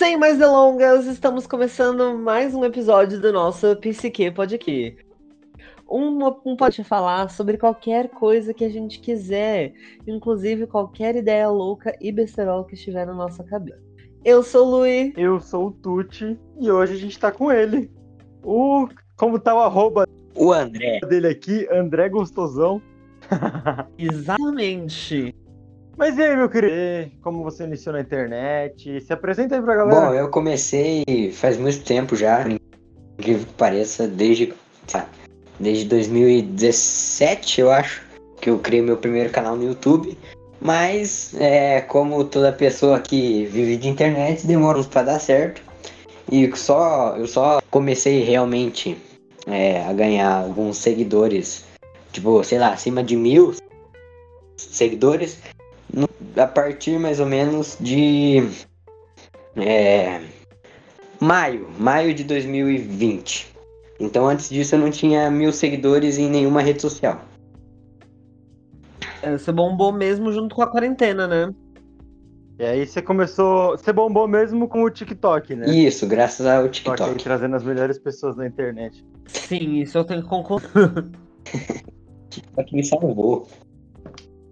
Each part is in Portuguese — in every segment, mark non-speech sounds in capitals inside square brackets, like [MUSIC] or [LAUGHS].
Sem mais delongas, estamos começando mais um episódio do nosso Psique Pode Aqui. Um, um pode falar sobre qualquer coisa que a gente quiser, inclusive qualquer ideia louca e besterol que estiver na nossa cabeça. Eu sou o Luí. Eu sou o Tuti e hoje a gente tá com ele. O. Como tá o arroba O André. dele aqui? André Gostosão. Exatamente. Mas e aí, meu querido? Como você iniciou na internet? Se apresenta aí pra galera. Bom, eu comecei faz muito tempo já, incrível que pareça, desde, desde 2017, eu acho, que eu criei meu primeiro canal no YouTube. Mas, é, como toda pessoa que vive de internet, demora uns pra dar certo. E só, eu só comecei realmente é, a ganhar alguns seguidores, tipo, sei lá, acima de mil seguidores, a partir mais ou menos de é, maio, maio de 2020. Então antes disso eu não tinha mil seguidores em nenhuma rede social. É, Você bombou mesmo junto com a quarentena, né? E aí você começou. Você bombou mesmo com o TikTok, né? Isso, graças ao TikTok TikTok. trazendo as melhores pessoas da internet. Sim, isso eu tenho que concordar. [LAUGHS] TikTok me salvou.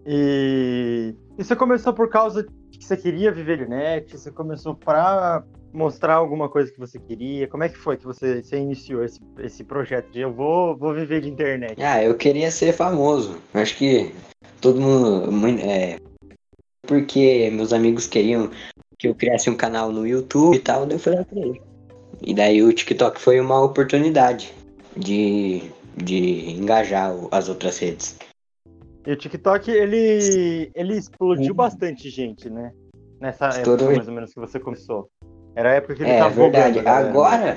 E... e você começou por causa que você queria viver de net? Você começou pra mostrar alguma coisa que você queria? Como é que foi que você, você iniciou esse, esse projeto de eu vou, vou viver de internet? Ah, eu queria ser famoso. Acho que todo mundo. É, porque meus amigos queriam que eu criasse um canal no YouTube e tal, daí eu falei, ah, pra ele. E daí o TikTok foi uma oportunidade de, de engajar as outras redes. E o TikTok, ele, ele explodiu Uhum. bastante gente, né? Nessa Estourou. época, mais ou menos, que você começou. Era a época que ele É tava verdade. bombando, galera. Agora,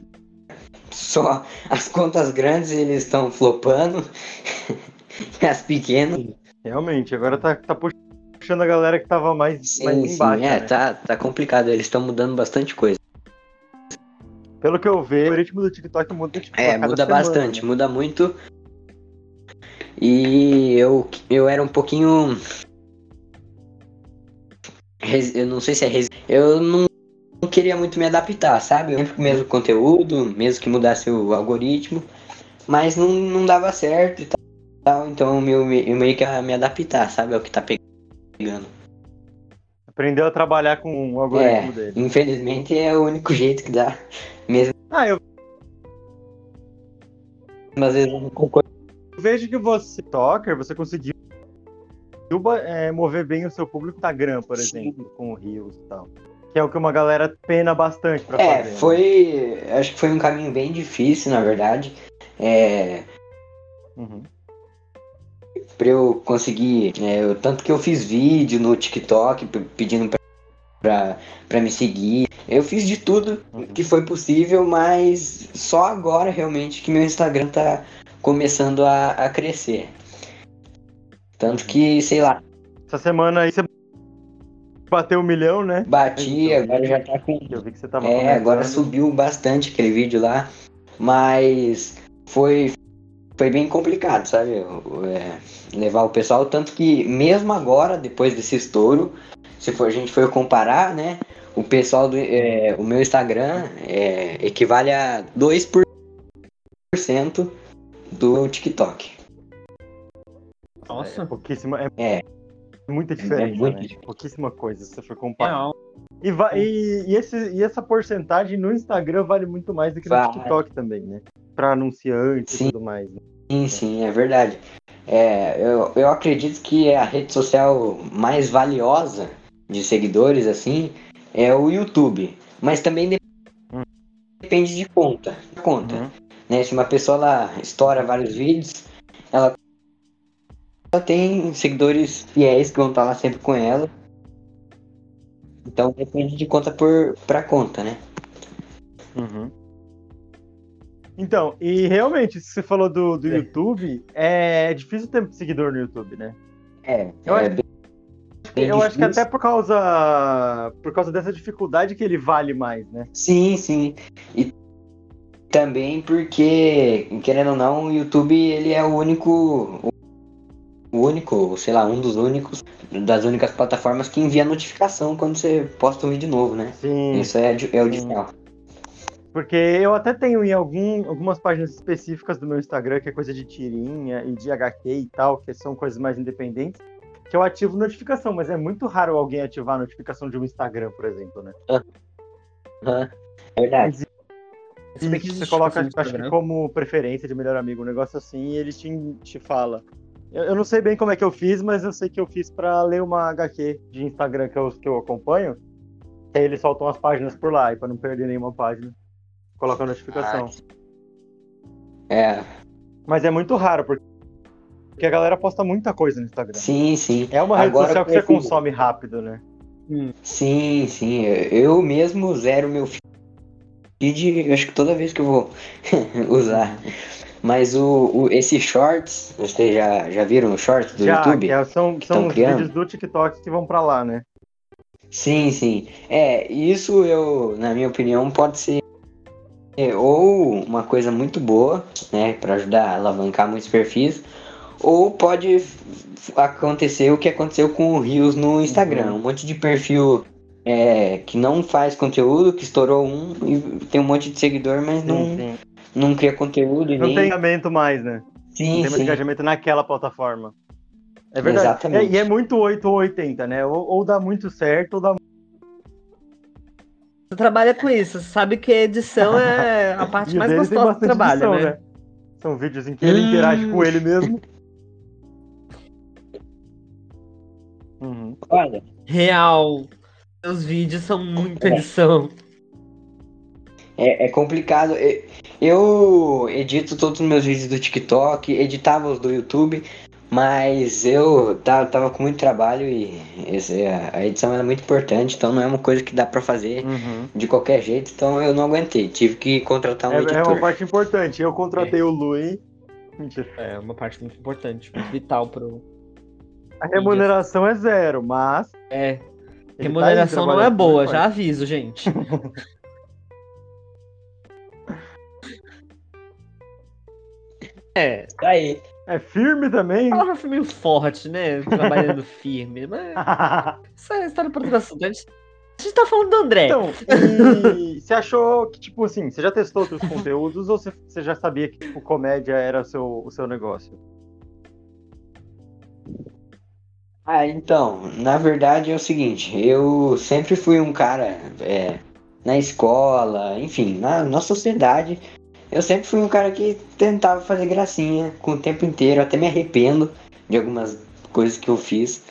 só as contas grandes eles estão flopando. [LAUGHS] e as pequenas. Realmente, agora tá, tá puxando a galera que tava mais, Sim, mais sim, embaixo, é, né? tá, tá complicado. Eles estão mudando bastante coisa. Pelo que eu vejo, o ritmo do TikTok muda, tipo, É, muda semana, bastante, né? muda muito. E eu, eu era um pouquinho. Eu não sei se é res... Eu não, não queria muito me adaptar, sabe? Eu sempre com o mesmo conteúdo, mesmo que mudasse o algoritmo. Mas não, não dava certo e tal. Então eu, eu meio que ia me adaptar, sabe? É o que tá pegando. Aprendeu a trabalhar com o É, algoritmo dele. infelizmente é o único [LAUGHS] jeito que dá. Mesmo Ah, eu às vezes eu não concordo. Vejo que você, TikToker, você conseguiu é, mover bem o seu público no Instagram, por Sim. exemplo, com o Reels e tal. Que é o que uma galera pena bastante pra É, fazer. né? foi. Acho que foi um caminho bem difícil, na verdade. É, Uhum. pra eu conseguir. é, eu- tanto que eu fiz vídeo no TikTok pedindo pra, pra, pra me seguir. Eu fiz de tudo Uhum. que foi possível, mas só agora realmente que meu Instagram tá começando a, a crescer. Tanto que, sei lá, Essa semana aí você bateu um milhão, né? bati, agora já tá com Eu vi que você tava É, agora subiu bastante aquele vídeo lá, mas foi, foi bem complicado, sabe? é, levar o pessoal, tanto que mesmo agora, depois desse estouro, se for, a gente for comparar, né? O pessoal do é, o meu Instagram é, equivale a 2% do TikTok. É, Nossa. pouquíssima, é, É. muita diferença, muito né? diferente. Pouquíssima coisa, se você for comparar. Real. E, va- e, e esse, e essa porcentagem no Instagram vale muito mais do que no. TikTok também, né? Pra anunciante Sim. e tudo mais. né? Sim, sim, é verdade. É, eu, eu acredito que a rede social mais valiosa de seguidores, assim, é o YouTube. Mas também Hum. depende de conta. Conta. Uhum. Né? Se uma pessoa lá estoura vários vídeos, ela ela tem seguidores fiéis que vão estar lá sempre com ela. Então depende de conta por pra conta, né? Uhum. Então, e realmente, se você falou do, do É. YouTube, é difícil ter seguidor no YouTube, né? É, Eu é acho- bem, bem eu acho que até por causa por causa dessa dificuldade que ele vale mais, né? Sim, sim. E também porque, querendo ou não, o YouTube ele é o único o único, sei lá, um dos únicos, das únicas plataformas que envia notificação quando você posta um vídeo novo, né? Sim. Isso é, é o diferencial. Porque eu até tenho em algum, algumas páginas específicas do meu Instagram, que é coisa de tirinha e de HQ e tal, que são coisas mais independentes, que eu ativo notificação, mas é muito raro alguém ativar a notificação de um Instagram, por exemplo, né? Aham. Verdade. Se bem que Você coloca, no acho que como preferência de melhor amigo, um negócio assim, e ele te, te fala. Eu, eu não sei bem como é que eu fiz, mas eu sei que eu fiz pra ler uma HQ de Instagram que eu, que eu acompanho. E aí eles soltam as páginas por lá, e pra não perder nenhuma página, coloca a notificação. É, Mas é muito raro, porque porque a galera posta muita coisa no Instagram. sim, sim. É uma rede Agora social que você consome rápido, né? Sim, sim. Eu mesmo zero meu feed, eu acho que toda vez que eu vou [LAUGHS] usar. Mas o, o- esse shorts, vocês já, já viram os shorts do Já, YouTube? que é- são, que são os criando? vídeos do TikTok que vão pra lá, né? Sim, sim. É, isso eu, na minha opinião, pode ser ou uma coisa muito boa, né, para ajudar a alavancar muitos perfis, ou pode acontecer o que aconteceu com o Rios no Instagram, Uhum. um monte de perfil é, que não faz conteúdo, que estourou um e tem um monte de seguidor, mas não, Sim, sim. não cria conteúdo Não nem tem engajamento mais, né? Não sim, tem mais sim. engajamento naquela plataforma. É verdade. Exatamente. É, e é muito 8 ou 80, né? Ou, ou dá muito certo, ou dá Você trabalha com isso, você sabe que a edição é a [LAUGHS] parte mais gostosa do trabalho, edição, né? São vídeos em que ele Hum. interage com ele mesmo. Uhum. Olha, Real. Seus vídeos são muita É. edição. É, é complicado. Eu edito todos os meus vídeos do TikTok, editava os do YouTube, mas eu ta- tava com muito trabalho e esse- a edição era muito importante, então não é uma coisa que dá pra fazer Uhum. de qualquer jeito, então eu não aguentei. Tive que contratar um É, é editor. uma parte importante. Eu contratei o Lui. Mentira. É uma parte muito importante, muito vital pro. A remuneração é zero, mas. É, ele tá remuneração não é boa, já aviso, gente. [LAUGHS] É, Tá aí. É firme também. a palavra foi meio forte, né? Trabalhando [LAUGHS] firme, mas [LAUGHS] isso é história para outro assunto. A gente, a gente tá falando do André. Então, e você achou que, tipo assim, você já testou outros conteúdos ou você, você já sabia que, tipo, comédia era o seu, o seu negócio? Ah, então, na verdade é o seguinte, eu sempre fui um cara é, na escola, enfim, na, na sociedade, eu sempre fui um cara que tentava fazer gracinha com o tempo inteiro, até me arrependo de algumas coisas que eu fiz,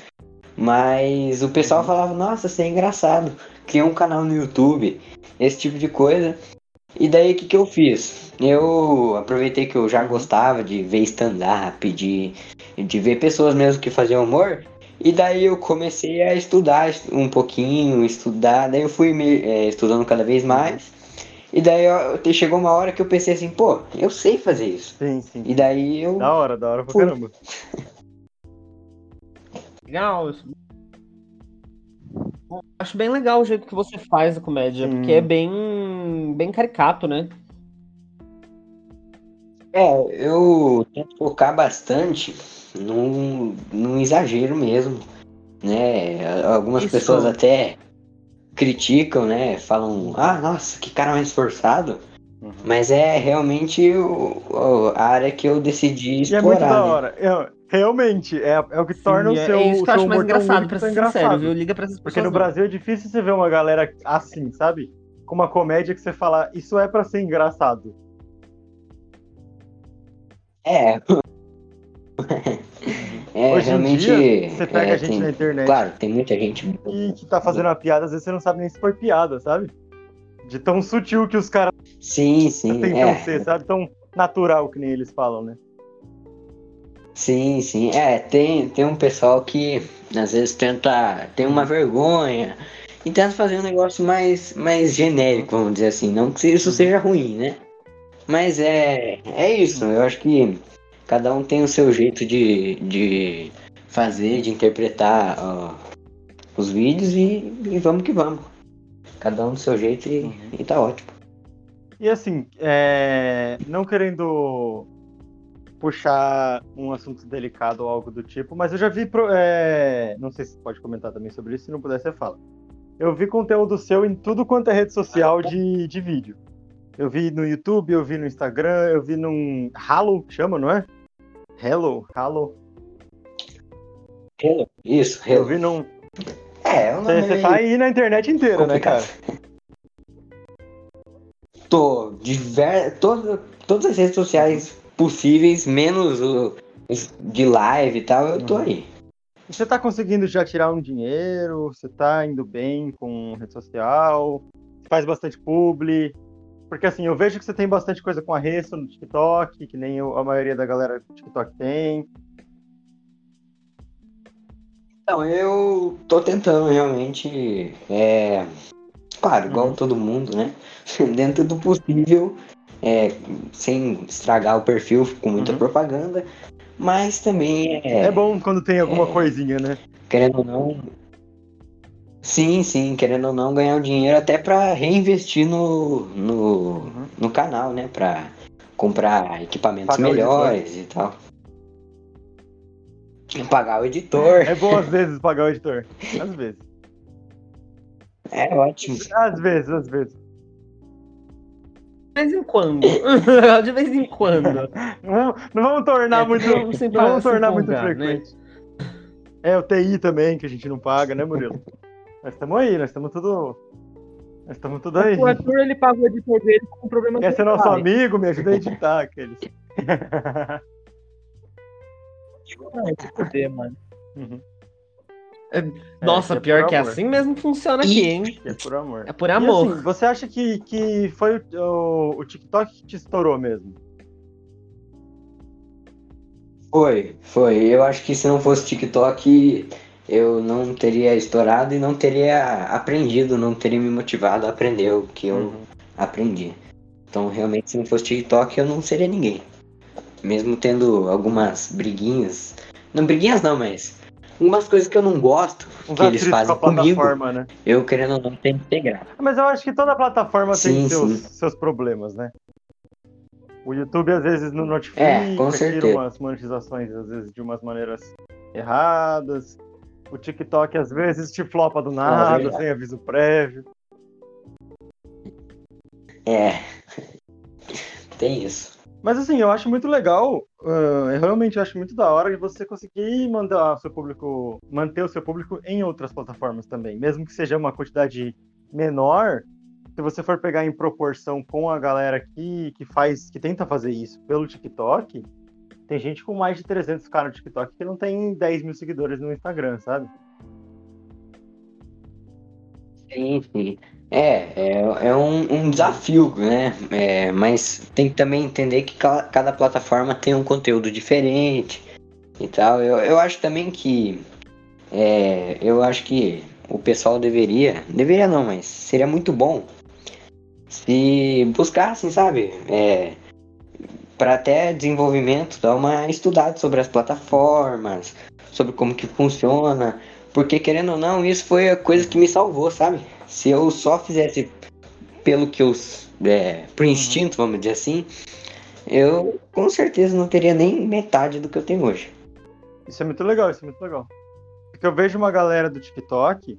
mas o pessoal falava, nossa, você é engraçado, cria um canal no YouTube, esse tipo de coisa. E daí o que, que eu fiz? Eu aproveitei que eu já gostava de ver stand-up, de, de ver pessoas mesmo que faziam humor. E daí eu comecei a estudar um pouquinho, estudar, daí eu fui me, é, estudando cada vez mais. E daí ó, chegou uma hora que eu pensei assim, pô, eu sei fazer isso. Sim, sim. E daí eu. Da hora, da hora pra Fui. caramba. [LAUGHS] Legal. isso. Acho bem legal o jeito que você faz a comédia, Sim. porque é bem, bem caricato, né? É, eu tento focar bastante num, num exagero mesmo, né? Algumas Isso. pessoas até criticam, né? Falam, ah, nossa, que cara mais esforçado. Uhum. Mas é realmente o, o- a área que eu decidi E é explorar, muito da né? hora. É, realmente, é, é o que torna Sim, o é- seu, é isso o que eu seu acho mais engraçado, pra ser sincero, engraçado. viu? Liga pra essas Porque pessoas. no não. Brasil é difícil você ver uma galera assim, sabe? Com uma comédia que você fala, isso é pra ser engraçado. É. é, Hoje em realmente. dia, você pega é, a gente tem- na internet Claro, tem muita gente. e que tá fazendo uma piada, às vezes você não sabe nem se foi piada, sabe? De tão sutil que os caras Sim, sim. tentam É, ser, sabe? Tão natural que nem eles falam, né? sim, sim. É, tem, tem um pessoal que às vezes tenta. tem uma vergonha e tenta fazer um negócio mais, mais genérico, vamos dizer assim. Não que isso seja ruim, né? Mas é, é isso. Eu acho que cada um tem o seu jeito de, de fazer, de interpretar ó, os vídeos e, e vamos que vamos. Cada um do seu jeito e, e tá ótimo. E assim, é, não querendo puxar um assunto delicado ou algo do tipo, mas eu já vi. Pro, é... Não sei se você pode comentar também sobre isso, se não puder, você fala. Eu vi conteúdo seu em tudo quanto é rede social de, de vídeo. Eu vi no YouTube, eu vi no Instagram, eu vi num. Halo, chama, não é? Hello, Halo. Hello. Isso, Eu Hello. vi num. É, eu não Você, você tá aí na internet inteira, né, cara? Tô diver... todo, todas as redes sociais possíveis, menos o de live e tal, eu tô Uhum. aí. Você tá conseguindo já tirar um dinheiro? Você tá indo bem com rede social? Faz bastante publi? Porque assim, eu vejo que você tem bastante coisa com a Resto no TikTok, que nem eu- a maioria da galera do TikTok tem. Então, eu tô tentando realmente. É... Claro, igual Uhum. todo mundo, né? [LAUGHS] Dentro do possível, é, sem estragar o perfil com muita Uhum. propaganda, mas também é, É, bom quando tem alguma É. coisinha, né? querendo ou não. Sim, sim, querendo ou não, ganhar um dinheiro até pra reinvestir no, no, Uhum. no canal, né? Pra comprar equipamentos Pagar o melhores e tal. Pagar o editor. É bom às vezes pagar o editor. Às vezes. É ótimo. Às vezes, às vezes. De vez em quando. [LAUGHS] de vez em quando. Não, não vamos tornar É, muito. não vamos tornar muito né? frequente. É, o TI também, que a gente não paga, né, Murilo? Nós estamos aí, nós estamos tudo. Nós estamos tudo aí. O Arthur, ele paga o editor dele com problema Quer ser nosso pai. amigo? Me ajuda a editar aqueles. [LAUGHS] Ai, que poder, mano. Uhum. Nossa, que é pior que é amor. assim mesmo que funciona aqui, hein? É por amor. É por E amor. assim, você acha que, que foi o, o, o TikTok que te estourou mesmo? Foi, foi. Eu acho que se não fosse TikTok, eu não teria estourado e não teria aprendido, não teria me motivado a aprender o que eu Uhum. aprendi. Então, realmente, se não fosse TikTok, eu não seria ninguém. Mesmo tendo algumas briguinhas. Não, briguinhas não, mas. Algumas coisas que eu não gosto Uns que eles fazem com comigo, plataforma, né? eu querendo ou não tenho que integrar. Mas eu acho que toda plataforma tem Sim, seus, sim. seus problemas, né? O YouTube às vezes não notifica, É, com tira certeza. umas monetizações às vezes de umas maneiras erradas. O TikTok às vezes te flopa do nada, verdade. sem aviso prévio. É. [LAUGHS] Tem isso. Mas assim, eu acho muito legal, eu realmente acho muito da hora de você conseguir mandar o seu público, manter o seu público em outras plataformas também, mesmo que seja uma quantidade menor. Se você for pegar em proporção com a galera que, que faz, que tenta fazer isso pelo TikTok, tem gente com mais de 300k no TikTok que não tem 10 mil seguidores no Instagram, sabe? Sim, sim. É, é, é um, um desafio, né? É, mas tem que também entender que ca- cada plataforma tem um conteúdo diferente e tal. Eu, eu acho também que. É, eu acho que o pessoal deveria. Deveria não, mas seria muito bom se buscassem, sabe? É, para até desenvolvimento, dar uma estudada sobre as plataformas, sobre como que funciona. Porque querendo ou não, isso foi a coisa que me salvou, sabe? Se eu só fizesse pelo que eu. É, por instinto, vamos dizer assim, eu com certeza não teria nem metade do que eu tenho hoje. Isso é muito legal, isso é muito legal. Porque eu vejo uma galera do TikTok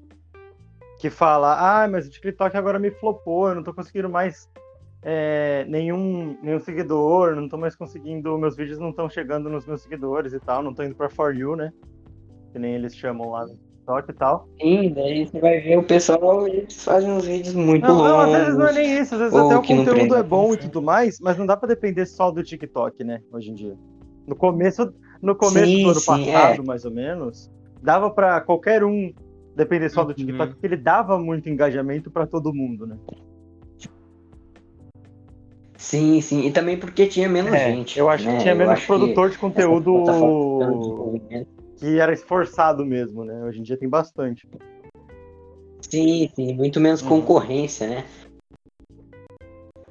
que fala, ah, mas o TikTok agora me flopou, eu não tô conseguindo mais é, nenhum, nenhum seguidor, não tô mais conseguindo, meus vídeos não estão chegando nos meus seguidores e tal, não tô indo pra For You, né? Que nem eles chamam lá no TikTok e tal. Sim, daí você vai ver o pessoal, eles fazem uns vídeos muito Não, não, às longos. vezes não é nem isso, às vezes até o conteúdo é bom e atenção. tudo mais, mas não dá pra depender só do TikTok, né, hoje em dia. No começo, no começo Sim, do ano sim, é. passado, mais ou menos, dava pra qualquer um depender só do Uhum. TikTok, porque ele dava muito engajamento pra todo mundo, né? Sim, sim. E também porque tinha menos É, gente. eu acho né? que tinha menos produtor de conteúdo que era esforçado mesmo, né? Hoje em dia tem bastante. Sim, sim, muito menos Uhum. concorrência, né?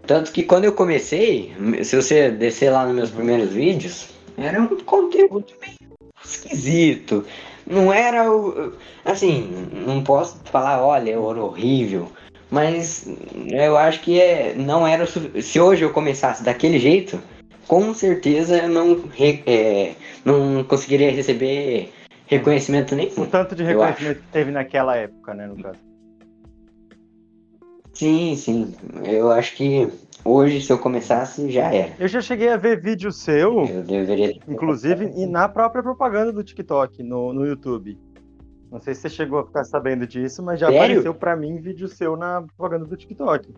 Tanto que quando eu comecei, se você descer lá nos meus primeiros vídeos, era um conteúdo meio esquisito. Não era o. Assim, não posso falar, olha, era horrível. Mas eu acho que é, não era o Se hoje eu começasse daquele jeito, com certeza eu não, re- é, não conseguiria receber reconhecimento O nenhum. tanto de reconhecimento que teve naquela época, né, no caso. Sim, sim. Eu acho que hoje, se eu começasse, já era. Eu já cheguei a ver vídeo seu, Eu deveria. inclusive, e na própria propaganda do TikTok, no, no YouTube. Não sei se você chegou a ficar sabendo disso, mas já Sério? apareceu pra mim vídeo seu na propaganda do TikTok.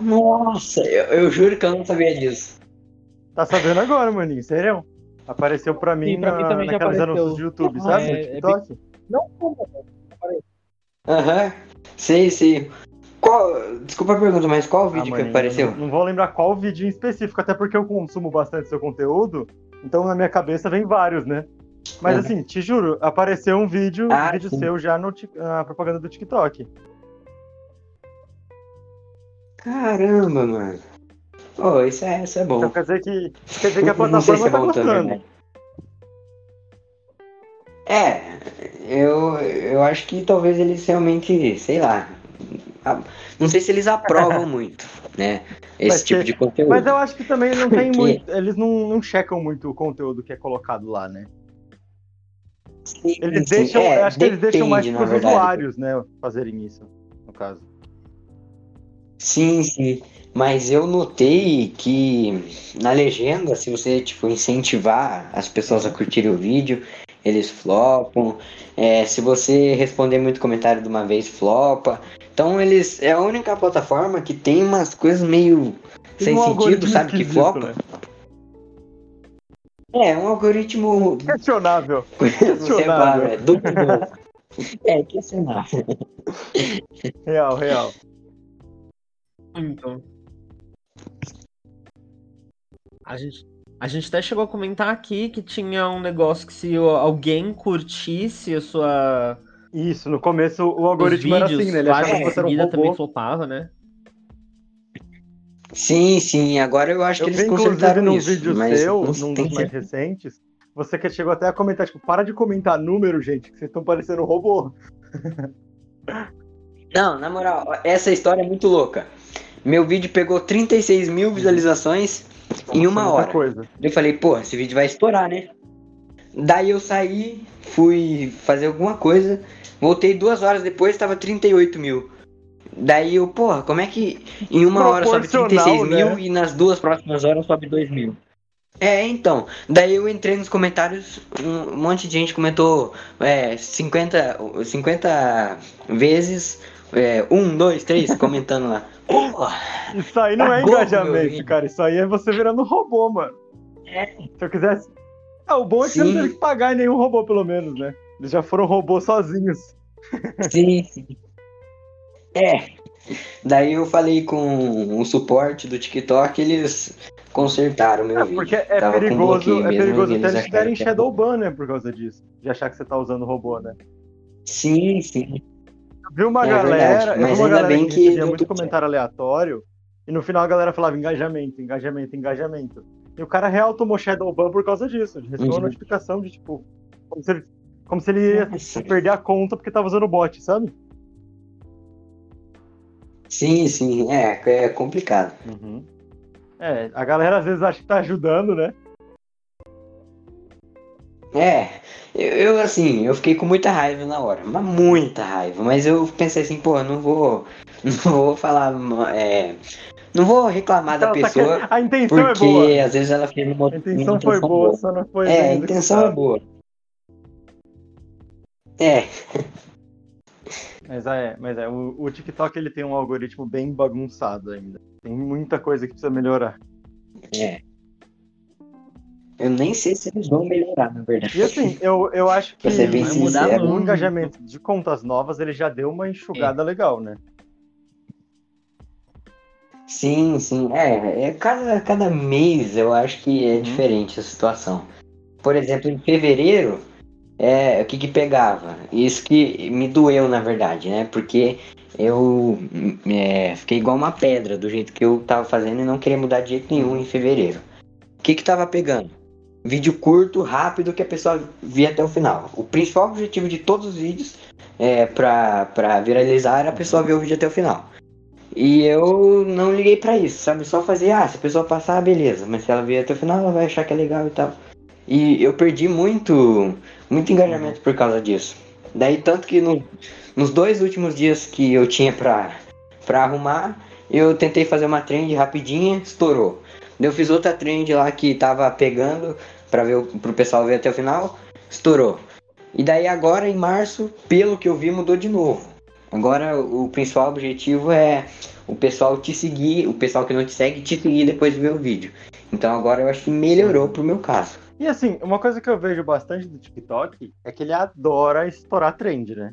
Nossa, eu, eu juro que eu não sabia disso. Tá sabendo agora, maninho, sério? Apareceu pra mim, Sim, pra mim na, já naqueles apareceu. anúncios do YouTube, Ah, sabe? é- no é TikTok. Não como, Aham. Sei, sei. Qual. Desculpa a pergunta, mas qual Ah, vídeo que maninho, apareceu? Não, não vou lembrar qual vídeo em específico, até porque eu consumo bastante seu conteúdo, então na minha cabeça vem vários, né? Mas Uhum. assim, te juro, apareceu um vídeo, um Ah, vídeo sim. seu já no, na propaganda do TikTok. Caramba, mano. Oh, isso é, isso é bom. Então quer dizer que, quer dizer que a Não sei se plataforma é tá bom também, gostando. né? É, eu, eu acho que talvez eles realmente, sei lá. Não sei se eles aprovam [LAUGHS] muito, né? Esse Mas tipo que- de conteúdo. Mas eu acho que também não tem muito. Eles não, não checam muito o conteúdo que é colocado lá, né? Sim, Eles sim, deixam. é, acho que eles deixam mais depende, para os usuários, né? Fazerem isso, no caso. Sim, sim. Mas eu notei que na legenda, se você tipo, incentivar as pessoas a curtirem o vídeo, eles flopam. É, se você responder muito comentário de uma vez, flopa. Então eles. É a única plataforma que tem umas coisas meio Tem sem um sentido, sabe? Que flopa. né? É, um algoritmo Questionável. conservável, é duvidoso. É, questionável. Real, real. Então. A gente, a gente até chegou a comentar aqui que tinha um negócio que se alguém curtisse a sua Isso, no começo o algoritmo era vídeos, assim, né? Ele achava que você era um seguida também robô. flopava, né? Sim, sim, agora eu acho Eu que vi, eles inclusive, consertaram num isso. vídeo mas seu, num dos mais recentes, você que chegou até a comentar, tipo, para de comentar número, gente, que vocês estão parecendo um robô. [LAUGHS] Não, na moral, essa história é muito louca. Meu vídeo pegou 36 mil visualizações em uma hora. Coisa. Eu falei, pô, esse vídeo vai estourar, né? Daí eu saí, fui fazer alguma coisa, voltei duas horas depois, tava 38 mil. Daí eu, porra, como é que em uma hora sobe 36 Proporcional, mil né? e nas duas próximas horas sobe 2 mil? É, então. Daí eu entrei nos comentários, um monte de gente comentou é, 50, 50 vezes, é, um, dois, três, comentando lá. Porra! Isso aí não é engajamento, cara. Isso aí é você virando robô, mano. É. Se eu quisesse. Ah, o bom é que você não Sim. teve que pagar em nenhum robô, pelo menos, né? Eles já foram robôs sozinhos. Sim, sim. É. Daí eu falei com o suporte do TikTok, eles consertaram meu É, vídeo. porque é Tava perigoso, é perigoso até eles te acharam derem que era shadow ban, né? Por causa disso. De achar que você tá usando robô, né? Sim, sim. Eu vi uma É galera, verdade, mas uma ainda galera bem que que muito comentário aleatório, e no final a galera falava engajamento, engajamento, engajamento. E o cara real tomou shadow ban por causa disso. Ele recebeu uma Uhum. notificação de tipo. Como se ele, como se ele ia Nossa. perder a conta porque tava usando bot, sabe? Sim, sim. É, é complicado. É, a galera às vezes acha que tá ajudando, né? É, eu, eu, assim, eu fiquei com muita raiva na hora, mas muita raiva. Mas eu pensei assim, pô, não vou, [LAUGHS] não vou falar, é, não vou reclamar da tá pessoa, A intenção é porque boa. às vezes ela fez uma, A intenção uma foi intenção boa, só não foi É, a intenção é boa. É, Mas é, mas é, o, o TikTok ele tem um algoritmo bem bagunçado ainda. Tem muita coisa que precisa melhorar. é. Eu nem sei se eles vão melhorar, na verdade. E assim, eu, eu acho que mudar o engajamento de contas novas ele já deu uma enxugada legal, né? Sim, sim. É, é cada, cada mês eu acho que é Uhum. diferente a situação. Por exemplo, em fevereiro, é, o que que pegava? Isso que me doeu, na verdade, né? Porque eu é, fiquei igual uma pedra do jeito que eu tava fazendo e não queria mudar de jeito nenhum em fevereiro. O que que tava pegando? Vídeo curto, rápido, que a pessoa via até o final. O principal objetivo de todos os vídeos é, pra, pra viralizar era a pessoa ver o vídeo até o final. E eu não liguei pra isso, sabe? Só fazia, ah, se a pessoa passar, beleza. Mas se ela vier até o final, ela vai achar que é legal e tal. E eu perdi muito, muito engajamento por causa disso. Daí, tanto que no, nos dois últimos dias que eu tinha pra, pra arrumar, eu tentei fazer uma trend rapidinha, estourou. Eu fiz outra trend lá que tava pegando pra ver pro pessoal ver até o final, estourou. E daí agora em março, pelo que eu vi, mudou de novo. Agora o principal objetivo é o pessoal te seguir, o pessoal que não te segue te seguir depois de ver o vídeo. Então agora eu acho que melhorou pro meu caso. E assim, uma coisa que eu vejo bastante do TikTok é que ele adora estourar trend, né?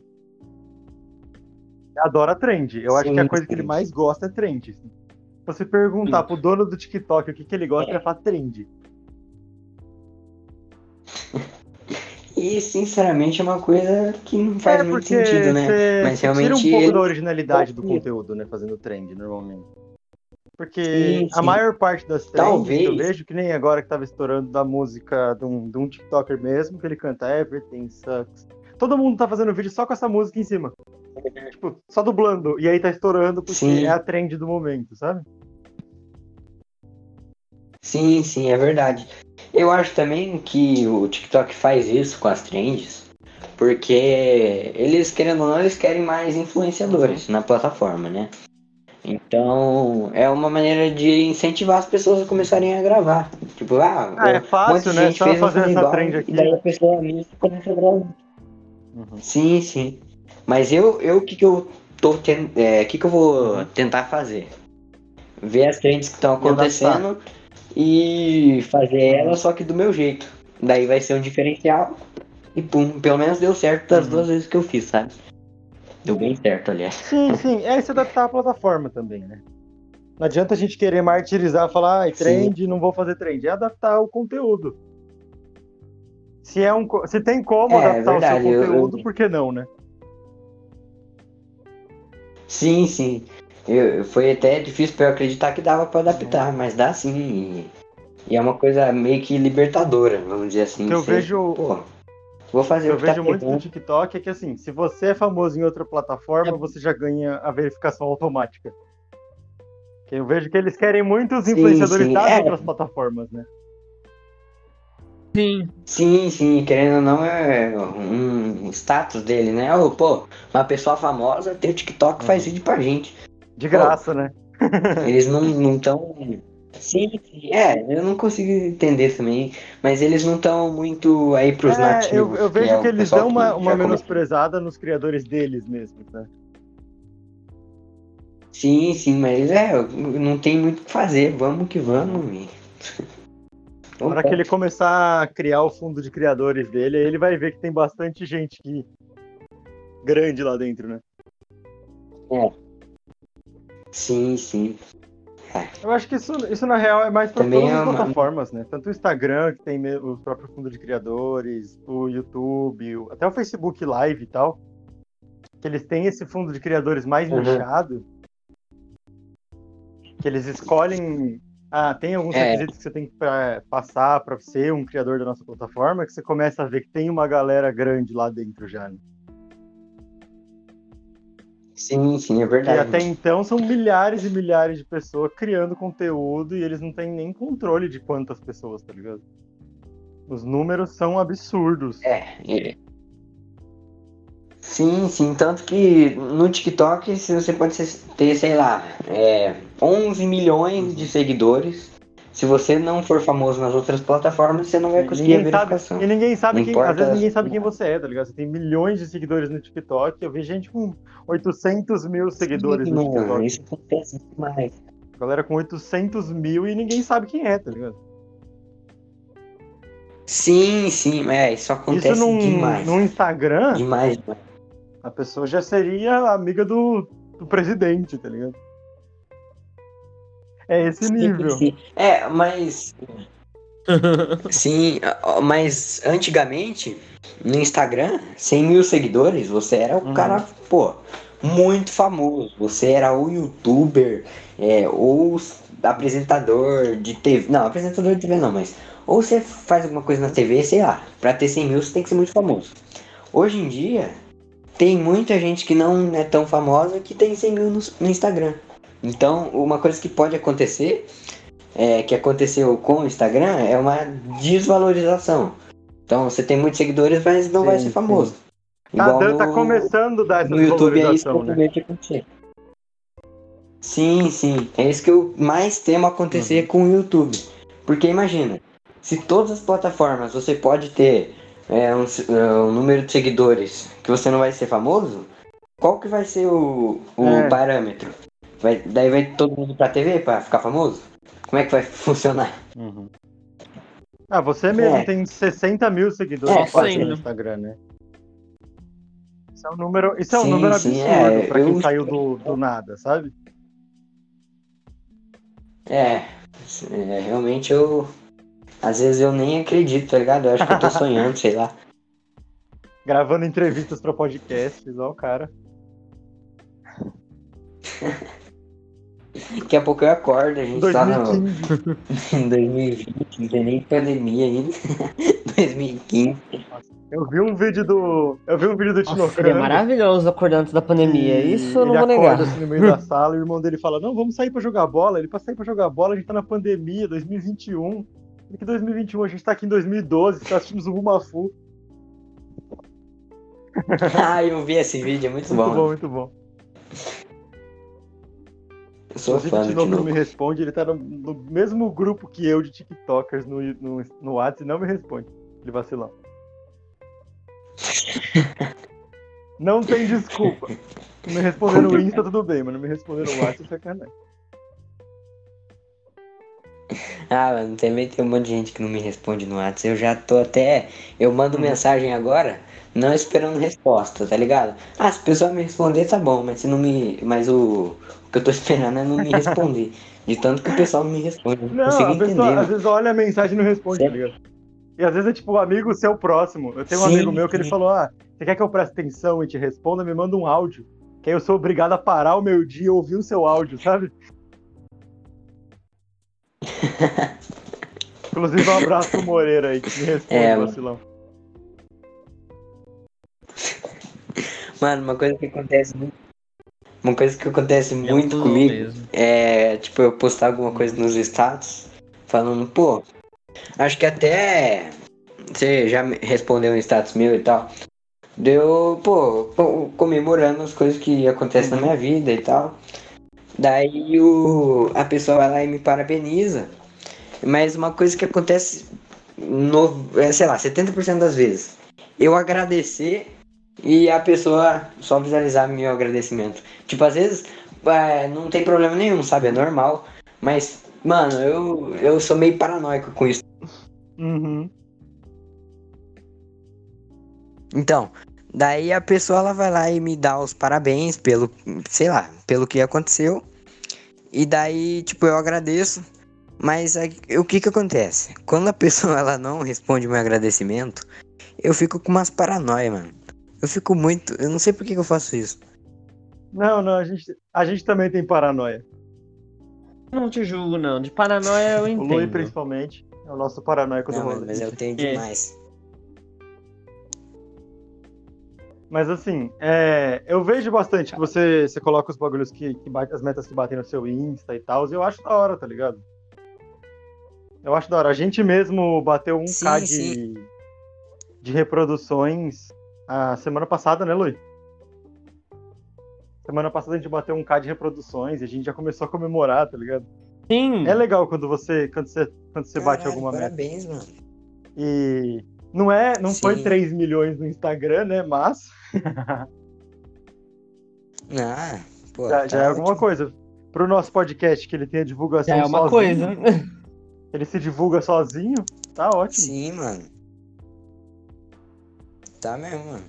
Ele adora trend. Eu acho Sim, que a coisa que sim. ele mais gosta é trend. assim. Se você perguntar pro dono do TikTok o que, que ele gosta, ele vai falar trend. [LAUGHS] E sinceramente é uma coisa que não faz é muito sentido, né? Mas tira um realmente pouco ele- da originalidade do Sim. conteúdo, né? Fazendo trend, normalmente. Porque Sim, a sim. maior parte das trends Talvez. que eu vejo, que nem agora que tava estourando da música de um, de um TikToker mesmo, que ele canta Everything Sucks. Todo mundo tá fazendo vídeo só com essa música em cima. Tipo, só dublando. E aí tá estourando porque Sim. é a trend do momento, sabe? Sim, sim, é verdade. Eu acho também que o TikTok faz isso com as trends, porque eles, querendo ou não, eles querem mais influenciadores na plataforma, né? Então, é uma maneira de incentivar as pessoas a começarem a gravar. Tipo, ah, Ah, é fácil, né? gente Só fazer essa igual, trend aqui. E daí a pessoa mesmo começa a gravar. Uhum. Sim, sim. Mas eu, eu, o que que eu tô ten... é, que que eu vou Uhum. tentar fazer? Ver as trends que estão E acontecendo e fazer elas só que do meu jeito. Daí vai ser um diferencial e pum, pelo menos deu certo das Uhum. duas vezes que eu fiz, sabe? Deu bem certo, aliás. Sim, sim. É se adaptar à plataforma também, né? Não adianta a gente querer martirizar, falar, ai, trend, não vou fazer trend. É adaptar o conteúdo. Se, é um, se tem como É, adaptar verdade, o eu- seu conteúdo, eu- por que não, né? Sim, sim. Eu, foi até difícil pra eu acreditar que dava pra adaptar, mas dá sim. E, e é uma coisa meio que libertadora, vamos dizer assim. Que eu vejo, Pô, vou fazer eu o que tá vejo muito no. TikTok é que assim, se você é famoso em outra plataforma, você já ganha a verificação automática. Que Eu vejo que eles querem muito os Sim, influenciadores sim, das é. outras plataformas, né? Sim. Sim, sim, querendo ou não, é um status dele, né? Ô, pô, uma pessoa famosa tem o TikTok faz Uhum. vídeo pra gente. De graça, né? Eles não não tão. [LAUGHS] Sim, sim, é, eu não consigo entender também, mas eles não estão muito aí pros É, nativos. eu, eu vejo é o que eles dão uma, que uma menosprezada nos criadores deles mesmos, né? Sim, sim, mas é, não tem muito o que fazer, vamos que vamos. Na hora que ele começar a criar o fundo de criadores dele, ele vai ver que tem bastante gente que... grande lá dentro, né? Sim, sim. Eu acho que isso, isso na real é mais para Também todas é as uma- plataformas, né? Tanto o Instagram, que tem o próprio fundo de criadores, o YouTube, o- até o Facebook Live e tal, que eles têm esse fundo de criadores mais Uhum. nichado, que eles escolhem. Ah, tem alguns É. requisitos que você tem que pra- passar para ser um criador da nossa plataforma, que você começa a ver que tem uma galera grande lá dentro já. Né? Sim, sim, é E verdade. até então são milhares e milhares de pessoas criando conteúdo e eles não têm nem controle de quantas pessoas, tá ligado? Os números são absurdos. É, é. Sim, sim, tanto que no TikTok você pode ter, sei lá, é, 11 milhões de seguidores. Se você não for famoso nas outras plataformas, você não vai conseguir a ninguém sabe, verificação. e ninguém sabe Não quem, importa às vezes ninguém sabe quem você é, tá ligado? Você tem milhões de seguidores no TikTok, eu vi gente com 800 mil seguidores Sim, no mano, TikTok. isso acontece demais. Galera com 800 mil e ninguém sabe quem é, tá ligado? Sim, sim, é, isso acontece Isso num, demais. num Instagram, Demais, demais. a pessoa já seria amiga do, do presidente, tá ligado? É esse nível. Sim, sim. É, mas. [LAUGHS] Sim, mas antigamente, no Instagram, 100 mil seguidores, você era o Uhum. cara, pô, muito famoso. Você era o youtuber, é, ou apresentador de TV. Não, apresentador de TV não, mas. Ou você faz alguma coisa na TV, sei lá. Pra ter 100 mil, você tem que ser muito famoso. Hoje em dia, tem muita gente que não é tão famosa que tem 100 mil no, no Instagram. Então, uma coisa que pode acontecer, é, que aconteceu com o Instagram, é uma desvalorização. Então, você tem muitos seguidores, mas não Sim, vai ser sim. famoso. Tá, Igual tá no- começando a dar essa no YouTube é isso né? acontecer. Sim, sim. É isso que eu mais temo acontecer Uhum. com o YouTube. Porque imagina, se todas as plataformas você pode ter é, um, é, um número de seguidores que você não vai ser famoso, qual que vai ser o, o É. parâmetro? Vai, daí vai todo mundo pra TV pra ficar famoso? Como é que vai [LAUGHS] funcionar? Uhum. Ah, você mesmo É. tem 60 mil seguidores É, no Instagram, né? Isso é um número, isso é um Sim, número sim, absurdo é, pra quem eu- saiu do, do nada, sabe? É, é, realmente eu. Às vezes eu nem acredito, tá ligado? Eu acho que eu tô [LAUGHS] sonhando, sei lá. Gravando entrevistas pra podcasts, ó o cara. [LAUGHS] Daqui a pouco eu acordo, a gente tá no, 2015. em 2020, não tem nem pandemia ainda. [LAUGHS] 2015. Eu vi um vídeo do. Eu vi um vídeo do Nossa, Tino seria maravilhoso acordar antes da pandemia. Isso eu não ele vou acorda negar. assim no meio da sala e o irmão dele fala: Não, vamos sair pra jogar bola. Ele, pra sair pra jogar bola, a gente tá na pandemia, 2021. Ele que 2021, a gente tá aqui em 2012, tá assistindo Zubumafu. [LAUGHS] ah, eu vi esse vídeo, é muito, Muito bom. bom, muito bom. Eu sou Inclusive, fã o do Tinoco não me responde, ele tá no, no mesmo grupo que eu de TikTokers no, no, no WhatsApp e não me responde. Ele vacilão. [LAUGHS] Não tem desculpa. Se me responder no Insta, tudo bem, mas não me responder no WhatsApp é sacanagem. Ah, mano, também tem um monte de gente que não me responde no WhatsApp. Eu já tô até. Eu mando Uhum. mensagem agora, não esperando resposta, tá ligado? Ah, se a pessoa me responder, tá bom, mas se não me. Mas o, o que eu tô esperando é não me responder. De tanto que o pessoal não me responde. Não, Não, a entender. pessoa às vezes olha a mensagem e não responde, tá ligado? E às vezes é tipo um amigo seu próximo. Eu tenho um Sim, amigo meu que ele sim. falou: Ah, você quer que eu preste atenção e te responda? Me manda um áudio. Que aí eu sou obrigado a parar o meu dia e ouvir o seu áudio, sabe? [LAUGHS] Inclusive, um abraço pro Moreira aí, que me responde, É, vacilão. Mano, uma coisa que acontece muito. Uma coisa que acontece muito comigo mesmo. é, tipo, eu postar alguma coisa nos status falando, pô, acho que até você já respondeu um status meu e tal. Deu, pô, co- comemorando as coisas que acontecem na minha vida e tal. Daí o, a pessoa vai lá e me parabeniza. Mas uma coisa que acontece, no, é, sei lá, 70% das vezes. Eu agradecer e a pessoa só visualizar meu agradecimento. Tipo, às vezes é, não tem problema nenhum, sabe? É normal. Mas, mano, eu, eu sou meio paranoico com isso. Uhum. Então, daí a pessoa ela vai lá e me dá os parabéns pelo, sei lá, pelo que aconteceu. E daí, tipo, eu agradeço. Mas aí, o que que acontece? Quando a pessoa [LAUGHS] ela não responde meu agradecimento, eu fico com umas paranoia, mano. Eu fico muito, eu não sei por que que eu faço isso. Não, não, a gente, a gente também tem paranoia. Não te julgo, não. De paranoia eu O entendo. Lui, principalmente, é o nosso paranoico do Não, rolê. mas eu tenho É. demais. Mas assim, é, eu vejo bastante que você, você coloca os bagulhos que, que bate, as metas que batem no seu Insta e tal, e eu acho da hora, tá ligado? Eu acho da hora. A gente mesmo bateu 1k Sim, de, sim. de reproduções a semana passada, né, Lui? Semana passada a gente bateu 1k de reproduções e a gente já começou a comemorar, tá ligado? Sim. É legal quando você, quando você, quando você bate Caralho, alguma meta. Parabéns, mano. E não é, não foi Sim. 3 milhões no Instagram, né? Mas [LAUGHS] Ah, pô, já, tá já é alguma ótimo. coisa. Pro nosso podcast, que ele tem a divulgação Já é uma sozinho, coisa. ele se divulga sozinho, tá ótimo. Sim, mano. Tá mesmo, mano.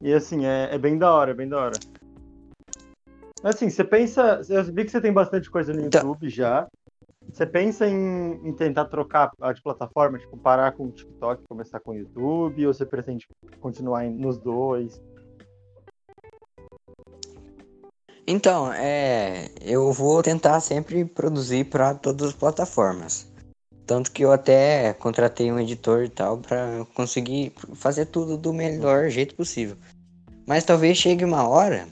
E assim, é, é bem da hora, é bem da hora. Assim, você pensa. Eu vi que você tem bastante coisa no Então- YouTube já. Você pensa em, em tentar trocar a de plataforma, tipo, parar com o TikTok e começar com o YouTube, ou você pretende continuar nos dois? Então, é, eu vou tentar sempre produzir para todas as plataformas. Tanto que eu até contratei um editor e tal para conseguir fazer tudo do melhor jeito possível. Mas talvez chegue uma hora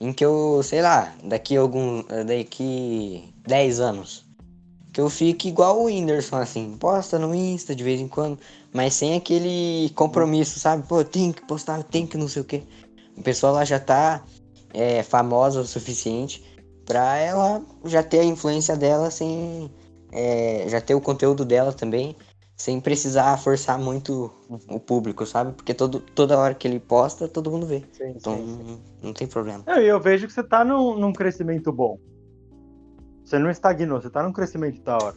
em que eu, sei lá, daqui algum. daqui 10 anos. Que eu fique igual o Whindersson, assim, posta no Insta de vez em quando, mas sem aquele compromisso, sabe? Pô, tem que postar, tem que não sei o quê. A pessoa lá já tá é, famosa o suficiente pra ela já ter a influência dela sem. É, já ter o conteúdo dela também, sem precisar forçar muito o público, sabe? Porque todo, toda hora que ele posta, todo mundo vê. Sim, Então sim, sim. não, não tem problema. Não, e eu vejo que você tá num, num crescimento bom. Você não estagnou, você tá num crescimento da hora.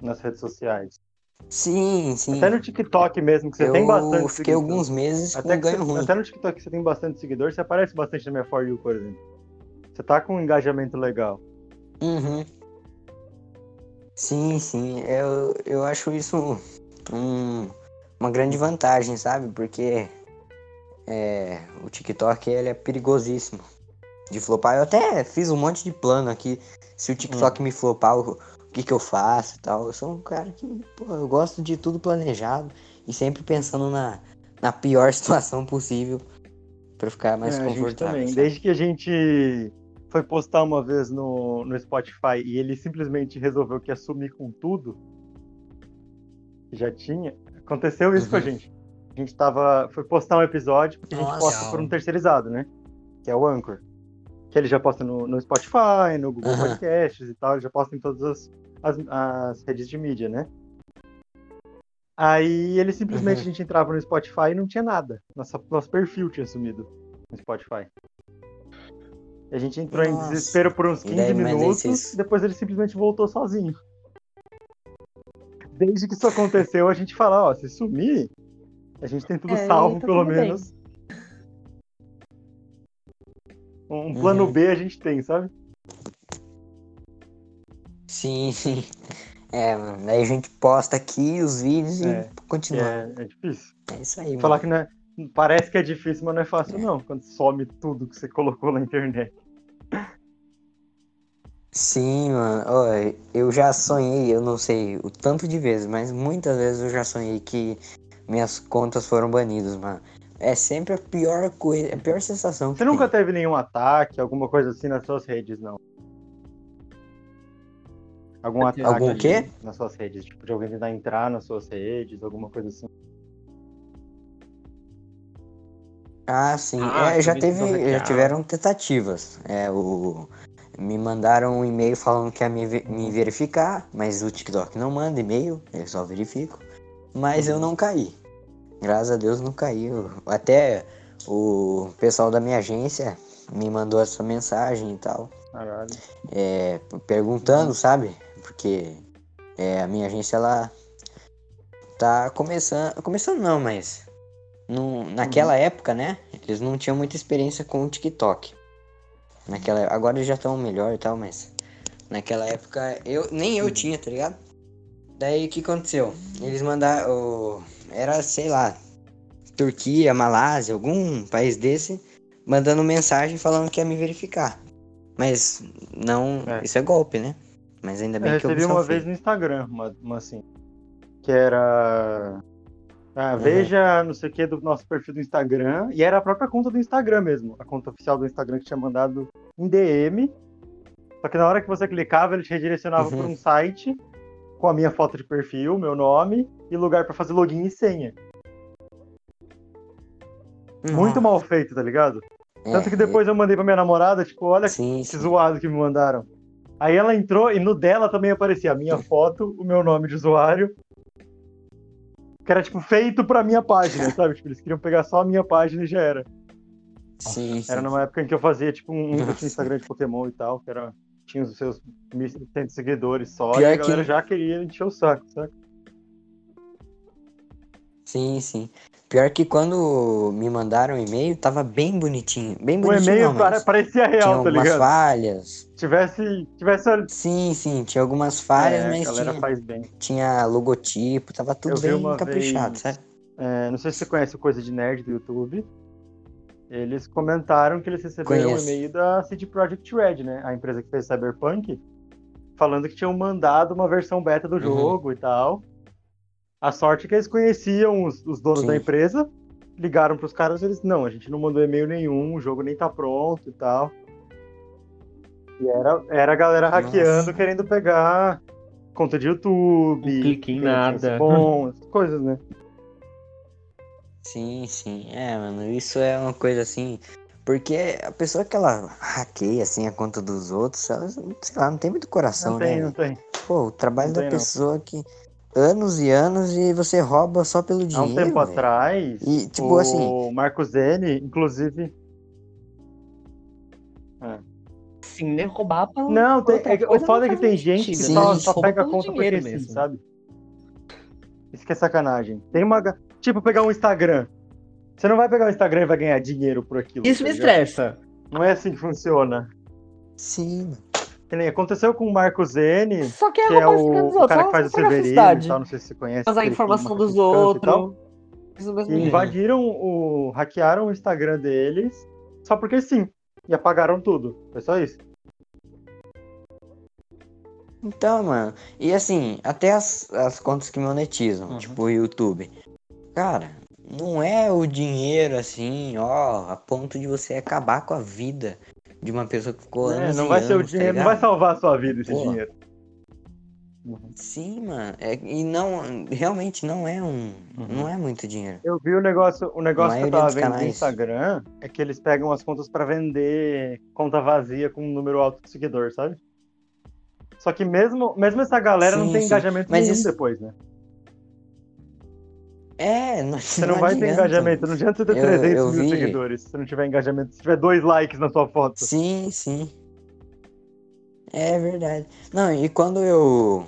Nas redes sociais. Sim, sim. Até no TikTok mesmo, que você eu tem bastante fiquei seguidor. alguns meses Até, com ganho você- ruim. até no TikTok que você tem bastante seguidores, você aparece bastante na minha For You, por exemplo. Você tá com um engajamento legal. Uhum. Sim, sim. Eu, eu acho isso um- uma grande vantagem, sabe? Porque é, o TikTok ele é perigosíssimo de flopar. Eu até fiz um monte de plano aqui. Se o TikTok me flopar, o, o que, que eu faço e tal. Eu sou um cara que, pô, eu gosto de tudo planejado e sempre pensando na, na pior [LAUGHS] situação possível pra ficar mais É, confortável. Desde que a gente foi postar uma vez no, no Spotify e ele simplesmente resolveu que ia sumir com tudo, que já tinha, aconteceu isso com a Uhum. gente. A gente tava, foi postar um episódio, porque a gente posta por um terceirizado, né? Que é o Anchor. Que ele já posta no, no Spotify, no Google Aham. Podcasts e tal, ele já posta em todas as, as, as redes de mídia, né? Aí ele simplesmente Uhum. a gente entrava no Spotify e não tinha nada. Nossa, nosso perfil tinha sumido no Spotify. A gente entrou em Nossa. desespero por uns E 15 daí, minutos vocês- e depois ele simplesmente voltou sozinho. Desde que isso aconteceu, a gente fala, ó, se sumir, a gente tem tudo É, salvo, tá pelo tudo bem. menos. Um plano Uhum. B a gente tem, sabe? Sim, sim. [LAUGHS] É, mano. Daí a gente posta aqui os vídeos É, e continua. É, é difícil. É, isso aí, Falar mano. que não é, parece que é difícil, mas não é fácil não, quando some tudo que você colocou na internet. Sim, mano. Ó, eu já sonhei, eu não sei o tanto de vezes, mas muitas vezes eu já sonhei que minhas contas foram banidas, mano. É sempre a pior coisa, a pior sensação que Você nunca tem. teve nenhum ataque, alguma coisa assim nas suas redes, não? Algum ataque Algum quê? nas suas redes? Tipo, de alguém tentar entrar nas suas redes, alguma coisa assim. Ah, sim. Ah, é, já teve, já hackear. tiveram tentativas. É, o me mandaram um e-mail falando que ia me, me verificar, mas o TikTok não manda e-mail, eles só verificam. Mas eu não caí. Graças a Deus não caí. Eu- Até o pessoal da minha agência me mandou essa mensagem e tal. Caralho. é, perguntando, sabe? Porque é, a minha agência ela tá começando, começando não, mas não- naquela época, né? Eles não tinham muita experiência com o TikTok. Naquela, agora eles já estão melhor e tal, mas naquela época eu nem eu tinha, tá ligado? Daí o que aconteceu? Eles mandaram, o- era sei lá, Turquia, Malásia, algum país desse, mandando mensagem falando que ia me verificar. Mas não. É. Isso é golpe, né? Mas ainda bem Eu que eu recebi uma vez no Instagram, uma, uma assim. Que era. Ah, Uhum. veja não sei o que do nosso perfil do Instagram. E era a própria conta do Instagram mesmo. A conta oficial do Instagram que tinha mandado em DM. Só que na hora que você clicava, ele te redirecionava Uhum. para um site com a minha foto de perfil, meu nome e lugar para fazer login e senha. Muito mal feito, tá ligado? Tanto que depois eu mandei pra minha namorada, tipo, olha É, Sim, que sim. zoado que me mandaram. Aí ela entrou e no dela também aparecia a minha [LAUGHS] foto, o meu nome de usuário. Que era, tipo, feito pra minha página, sabe? Tipo, eles queriam pegar só a minha página e já era. Sim, sim. Era numa época em que eu fazia, tipo, um, Instagram de Pokémon e tal, que era. Tinha os seus 1.700 seguidores só, Pior e a que- galera já queria encher o saco, sabe? Sim, sim. Pior que quando me mandaram o e-mail, tava bem bonitinho. Bem O bonitinho. e-mail não, pare- mas parecia tinha real, tá algumas ligado? falhas. Tivesse. Tivesse. Sim, sim, tinha algumas falhas, é, a mas galera tinha, faz bem. tinha logotipo, tava tudo Eu bem caprichado, vez- sabe? É, não sei se você conhece o Coisa de Nerd do YouTube. Eles comentaram que eles receberam um Conheço. e-mail da CD Projekt Red, né? A empresa que fez Cyberpunk, falando que tinham mandado uma versão beta do Uhum. jogo e tal. A sorte é que eles conheciam os, os donos Sim. da empresa ligaram pros caras eles, não, a gente não mandou e-mail nenhum, o jogo nem tá pronto e tal. E era, era a galera hackeando, Nossa. querendo pegar conta de YouTube, Um clique em nada. Bom, [LAUGHS] coisas, né? Sim, sim. É, mano, isso é uma coisa assim. Porque a pessoa que ela hackeia assim a conta dos outros, ela, sei lá, não tem muito coração, Não né? tem, não tem. Pô, o trabalho Não da tem, não. pessoa que anos e anos e você rouba só pelo Há dinheiro. um tempo velho. atrás, E, tipo o assim, Marco Zene, inclusive. Sim, né? Roubar pra. Não, tem, é o foda é que tem gente que só, só pega conta porque dinheiro sim, mesmo. sabe? Isso que é sacanagem. Tem uma. Tipo, pegar um Instagram. Você não vai pegar o Instagram e vai ganhar dinheiro por aquilo. Isso tá me ligado? estressa. Não é assim que funciona. sim. Que nem aconteceu com o Marco Zene, Só que é o Instagram dos o, o outros. cara que faz o Severino e tal, não sei se você conhece. Vazar a que informação dos outros. E invadiram o. hackearam o Instagram deles só porque sim. E apagaram tudo. Foi só isso. Então, mano. E assim, até as, as contas que monetizam, Uhum. tipo o YouTube. Cara, não é o dinheiro assim, ó, a ponto de você acabar com a vida de uma pessoa que ficou É, anos não vai ser o tá dinheiro, não vai salvar a sua vida esse Pô. dinheiro. Sim, mano. É, e não, realmente não é um. Uhum. Não é muito dinheiro. Eu vi o negócio, o negócio que eu tava vendo no canais. Instagram é que eles pegam as contas pra vender conta vazia com um número alto de seguidor, sabe? Só que mesmo, mesmo essa galera não Sim, tem sim. engajamento Mas nenhum isso- depois, né? É, não, Você não, vai ter engajamento, não adianta você ter Eu- 300 eu mil vi- seguidores se não tiver engajamento, se tiver dois likes na sua foto. Sim, sim. É verdade. Não, e quando eu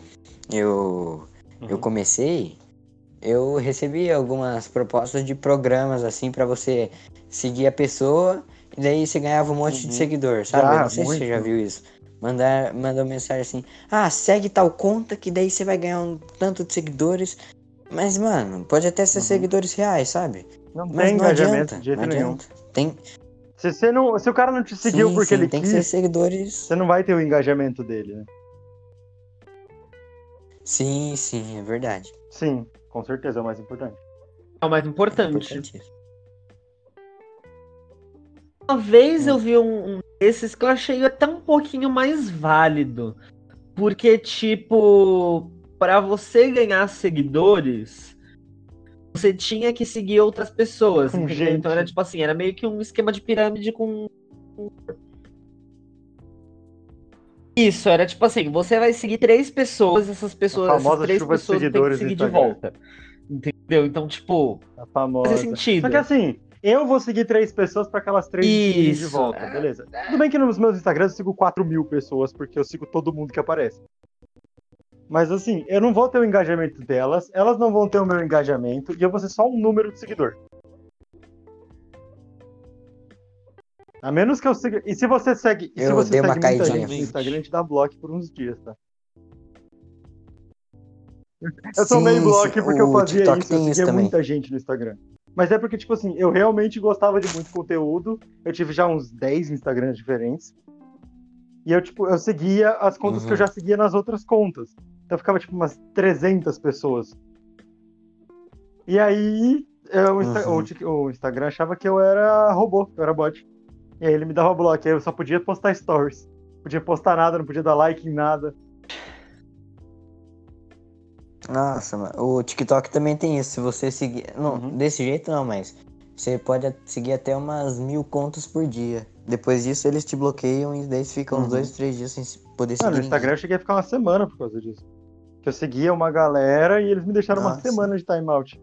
eu eu Uhum. comecei, eu recebi algumas propostas de programas assim pra você seguir a pessoa e daí você ganhava um monte Uhum. de seguidor, sabe? Já, Eu não sei se você já muito. viu isso. Mandar, mandou mensagem assim: "Ah, segue tal conta que daí você vai ganhar um tanto de seguidores". Mas mano, pode até ser Uhum. seguidores reais, sabe? Não Mas tem não engajamento adianta, de jeito não nenhum. adianta. Tem, Se, você não, se o cara não te seguiu sim, porque sim, ele tem quis, que ser seguidores. você não vai ter o engajamento dele, né? Sim, sim, é verdade. Sim, com certeza é o mais importante. É o mais É importante. importantíssimo. Uma vez eu vi um, um desses que eu achei até um pouquinho mais válido. Porque, tipo, pra você ganhar seguidores, você tinha que seguir outras pessoas. Então era tipo assim, era meio que um esquema de pirâmide com. Isso, era tipo assim, você vai seguir três pessoas, essas pessoas, essas três pessoas têm que seguir de Instagram. volta. Entendeu? Então, tipo, A famosa. faz sentido. Só que assim, eu vou seguir três pessoas pra aquelas três seguirem de Isso, volta, beleza. Tudo bem que nos meus Instagrams eu sigo 4 mil pessoas, porque eu sigo todo mundo que aparece. Mas assim, eu não vou ter o engajamento delas, elas não vão ter o meu engajamento, e eu vou ser só um número de seguidor. A menos que eu siga. E se você segue. E se Eu você dei uma segue muita caidinha. gente no Instagram, te dá bloco por uns dias, tá? Eu tomei bloco porque eu fazia TikTok isso, eu seguia também. muita gente no Instagram. Mas é porque, tipo assim, eu realmente gostava de muito conteúdo. Eu tive já uns 10 Instagrams diferentes. E eu, tipo, eu seguia as contas que eu Uhum. já seguia nas outras contas. Então ficava, tipo, umas 300 pessoas. E aí, eu- o, Insta- Uhum. o o Instagram achava que eu era robô, que eu era bot. E aí ele me dava bloco. Aí eu só podia postar stories. Podia postar nada, não podia dar like em nada. Nossa, mano. O TikTok também tem isso. Se você seguir. Não, Uhum. desse jeito não, mas. Você pode seguir até umas mil contas por dia. Depois disso, eles te bloqueiam e daí você fica uns Uhum. dois, três dias sem se- poder seguir. no ninguém. Instagram eu cheguei a ficar uma semana por causa disso. Que eu seguia uma galera e eles me deixaram uma Nossa. semana de timeout.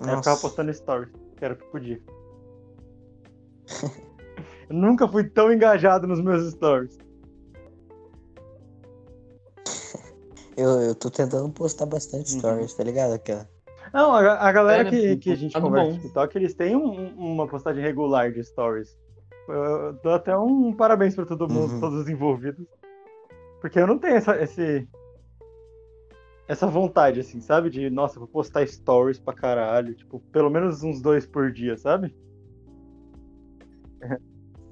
Aí eu ficava Nossa. postando stories, que era o que podia. [LAUGHS] eu nunca fui tão engajado nos meus stories. [LAUGHS] Eu, eu tô tentando postar bastante Uhum. stories, tá ligado? Aquela. Não, a, a galera É, né, que, que a gente lado conversa bom. no TikTok, eles têm um- uma postagem regular de stories. Eu, eu dou até um parabéns pra todo mundo, Uhum. todos os envolvidos. Porque eu não tenho essa, esse, essa vontade, assim, sabe? De, nossa, vou postar stories pra caralho. Tipo, pelo menos uns dois por dia, sabe?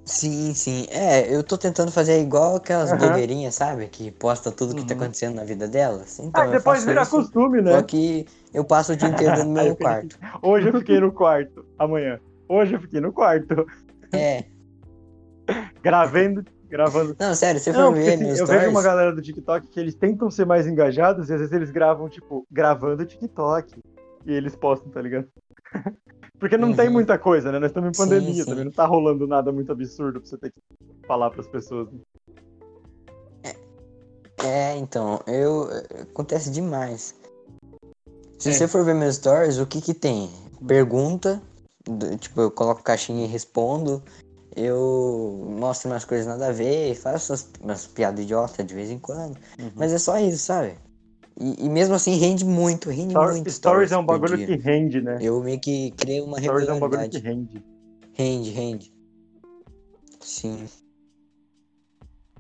Sim, sim. É, eu tô tentando fazer igual aquelas Aham. blogueirinhas, sabe? Que posta tudo que tá Uhum. acontecendo na vida delas. Então, Ah, depois vira isso, costume, né? Só que eu passo o dia inteiro [LAUGHS] Aí meu quarto. Hoje eu fiquei no quarto. Amanhã. Hoje eu fiquei no quarto. É. [LAUGHS] Gravando. Gravando. Não, sério, você Não, porque ver assim, eu stories... vejo uma galera do TikTok que eles tentam ser mais engajados e às vezes eles gravam, tipo, gravando TikTok. E eles postam, tá ligado? [LAUGHS] Porque não tem Uhum. muita coisa, né? Nós estamos em Sim, pandemia sim. também. Não tá rolando nada muito absurdo pra você ter que falar pras pessoas. né? É, então, eu... Acontece demais. Se É. você for ver meus stories, o que que tem? Pergunta, tipo, eu coloco caixinha e respondo. Eu mostro umas coisas nada a ver, faço umas, umas piadas idiotas de vez em quando. Uhum. Mas é só isso, sabe? E, e mesmo assim rende muito, rende Stor- muito. Stories é um bagulho dia. que rende, né? Eu meio que criei uma Stories é um bagulho que rende. Rende, rende. Sim.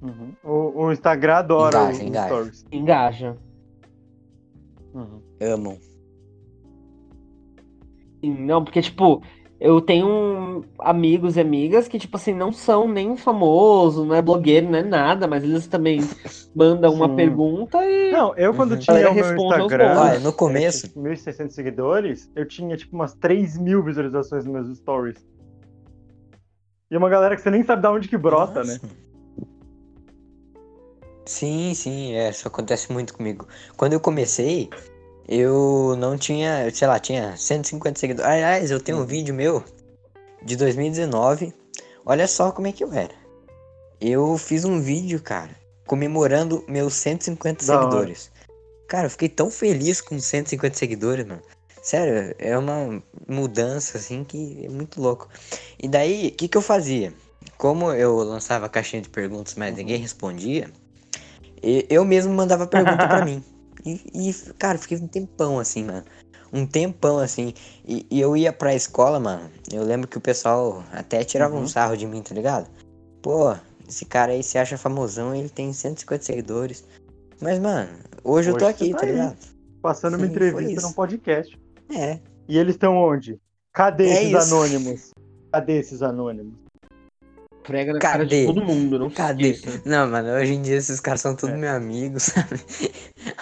Uhum. O, o Instagram adora Engaja, engaja. Stories. Engaja. Uhum. Amam. Não, porque, tipo, eu tenho amigos e amigas que, tipo assim, não são nem famosos, não é blogueiro, não é nada, mas eles também [LAUGHS] mandam uma Sim. pergunta e. Não, eu quando Uhum. tinha o meu Instagram. Olha, no começo- é, tipo, 1.600 seguidores, eu tinha tipo umas 3 mil visualizações nos meus stories. E uma galera que você nem sabe de onde que brota, né? Nossa. Sim, sim, é, isso acontece muito comigo. Quando eu comecei, eu não tinha, sei lá, tinha 150 seguidores. Aliás, eu tenho um vídeo meu de 2019. Olha só como é que eu era. Eu fiz um vídeo, cara, comemorando meus 150 Da hora. seguidores. Cara, eu fiquei tão feliz com 150 seguidores, mano. Sério, é uma mudança assim que é muito louco. E daí, o que que eu fazia? Como eu lançava caixinha de perguntas, mas ninguém respondia, e- eu mesmo mandava pergunta pra [LAUGHS] mim. E, e, cara, fiquei um tempão assim, mano. Um tempão assim. E, e eu ia pra escola, mano. Eu lembro que o pessoal até tirava Uhum. um sarro de mim, tá ligado? Pô, esse cara aí se acha famosão, ele tem 150 seguidores. Mas, mano, hoje eu tô Hoje aqui, tá tá ligado? Passando uma Sim, foi entrevista num podcast. É. E eles estão onde? Cadê É esses isso. anônimos? Cadê esses anônimos? Prega na cara de Cadê? todo mundo, não Cadê? esqueça. Não, mano, hoje em dia esses caras são todos É. meus amigos, [LAUGHS] sabe?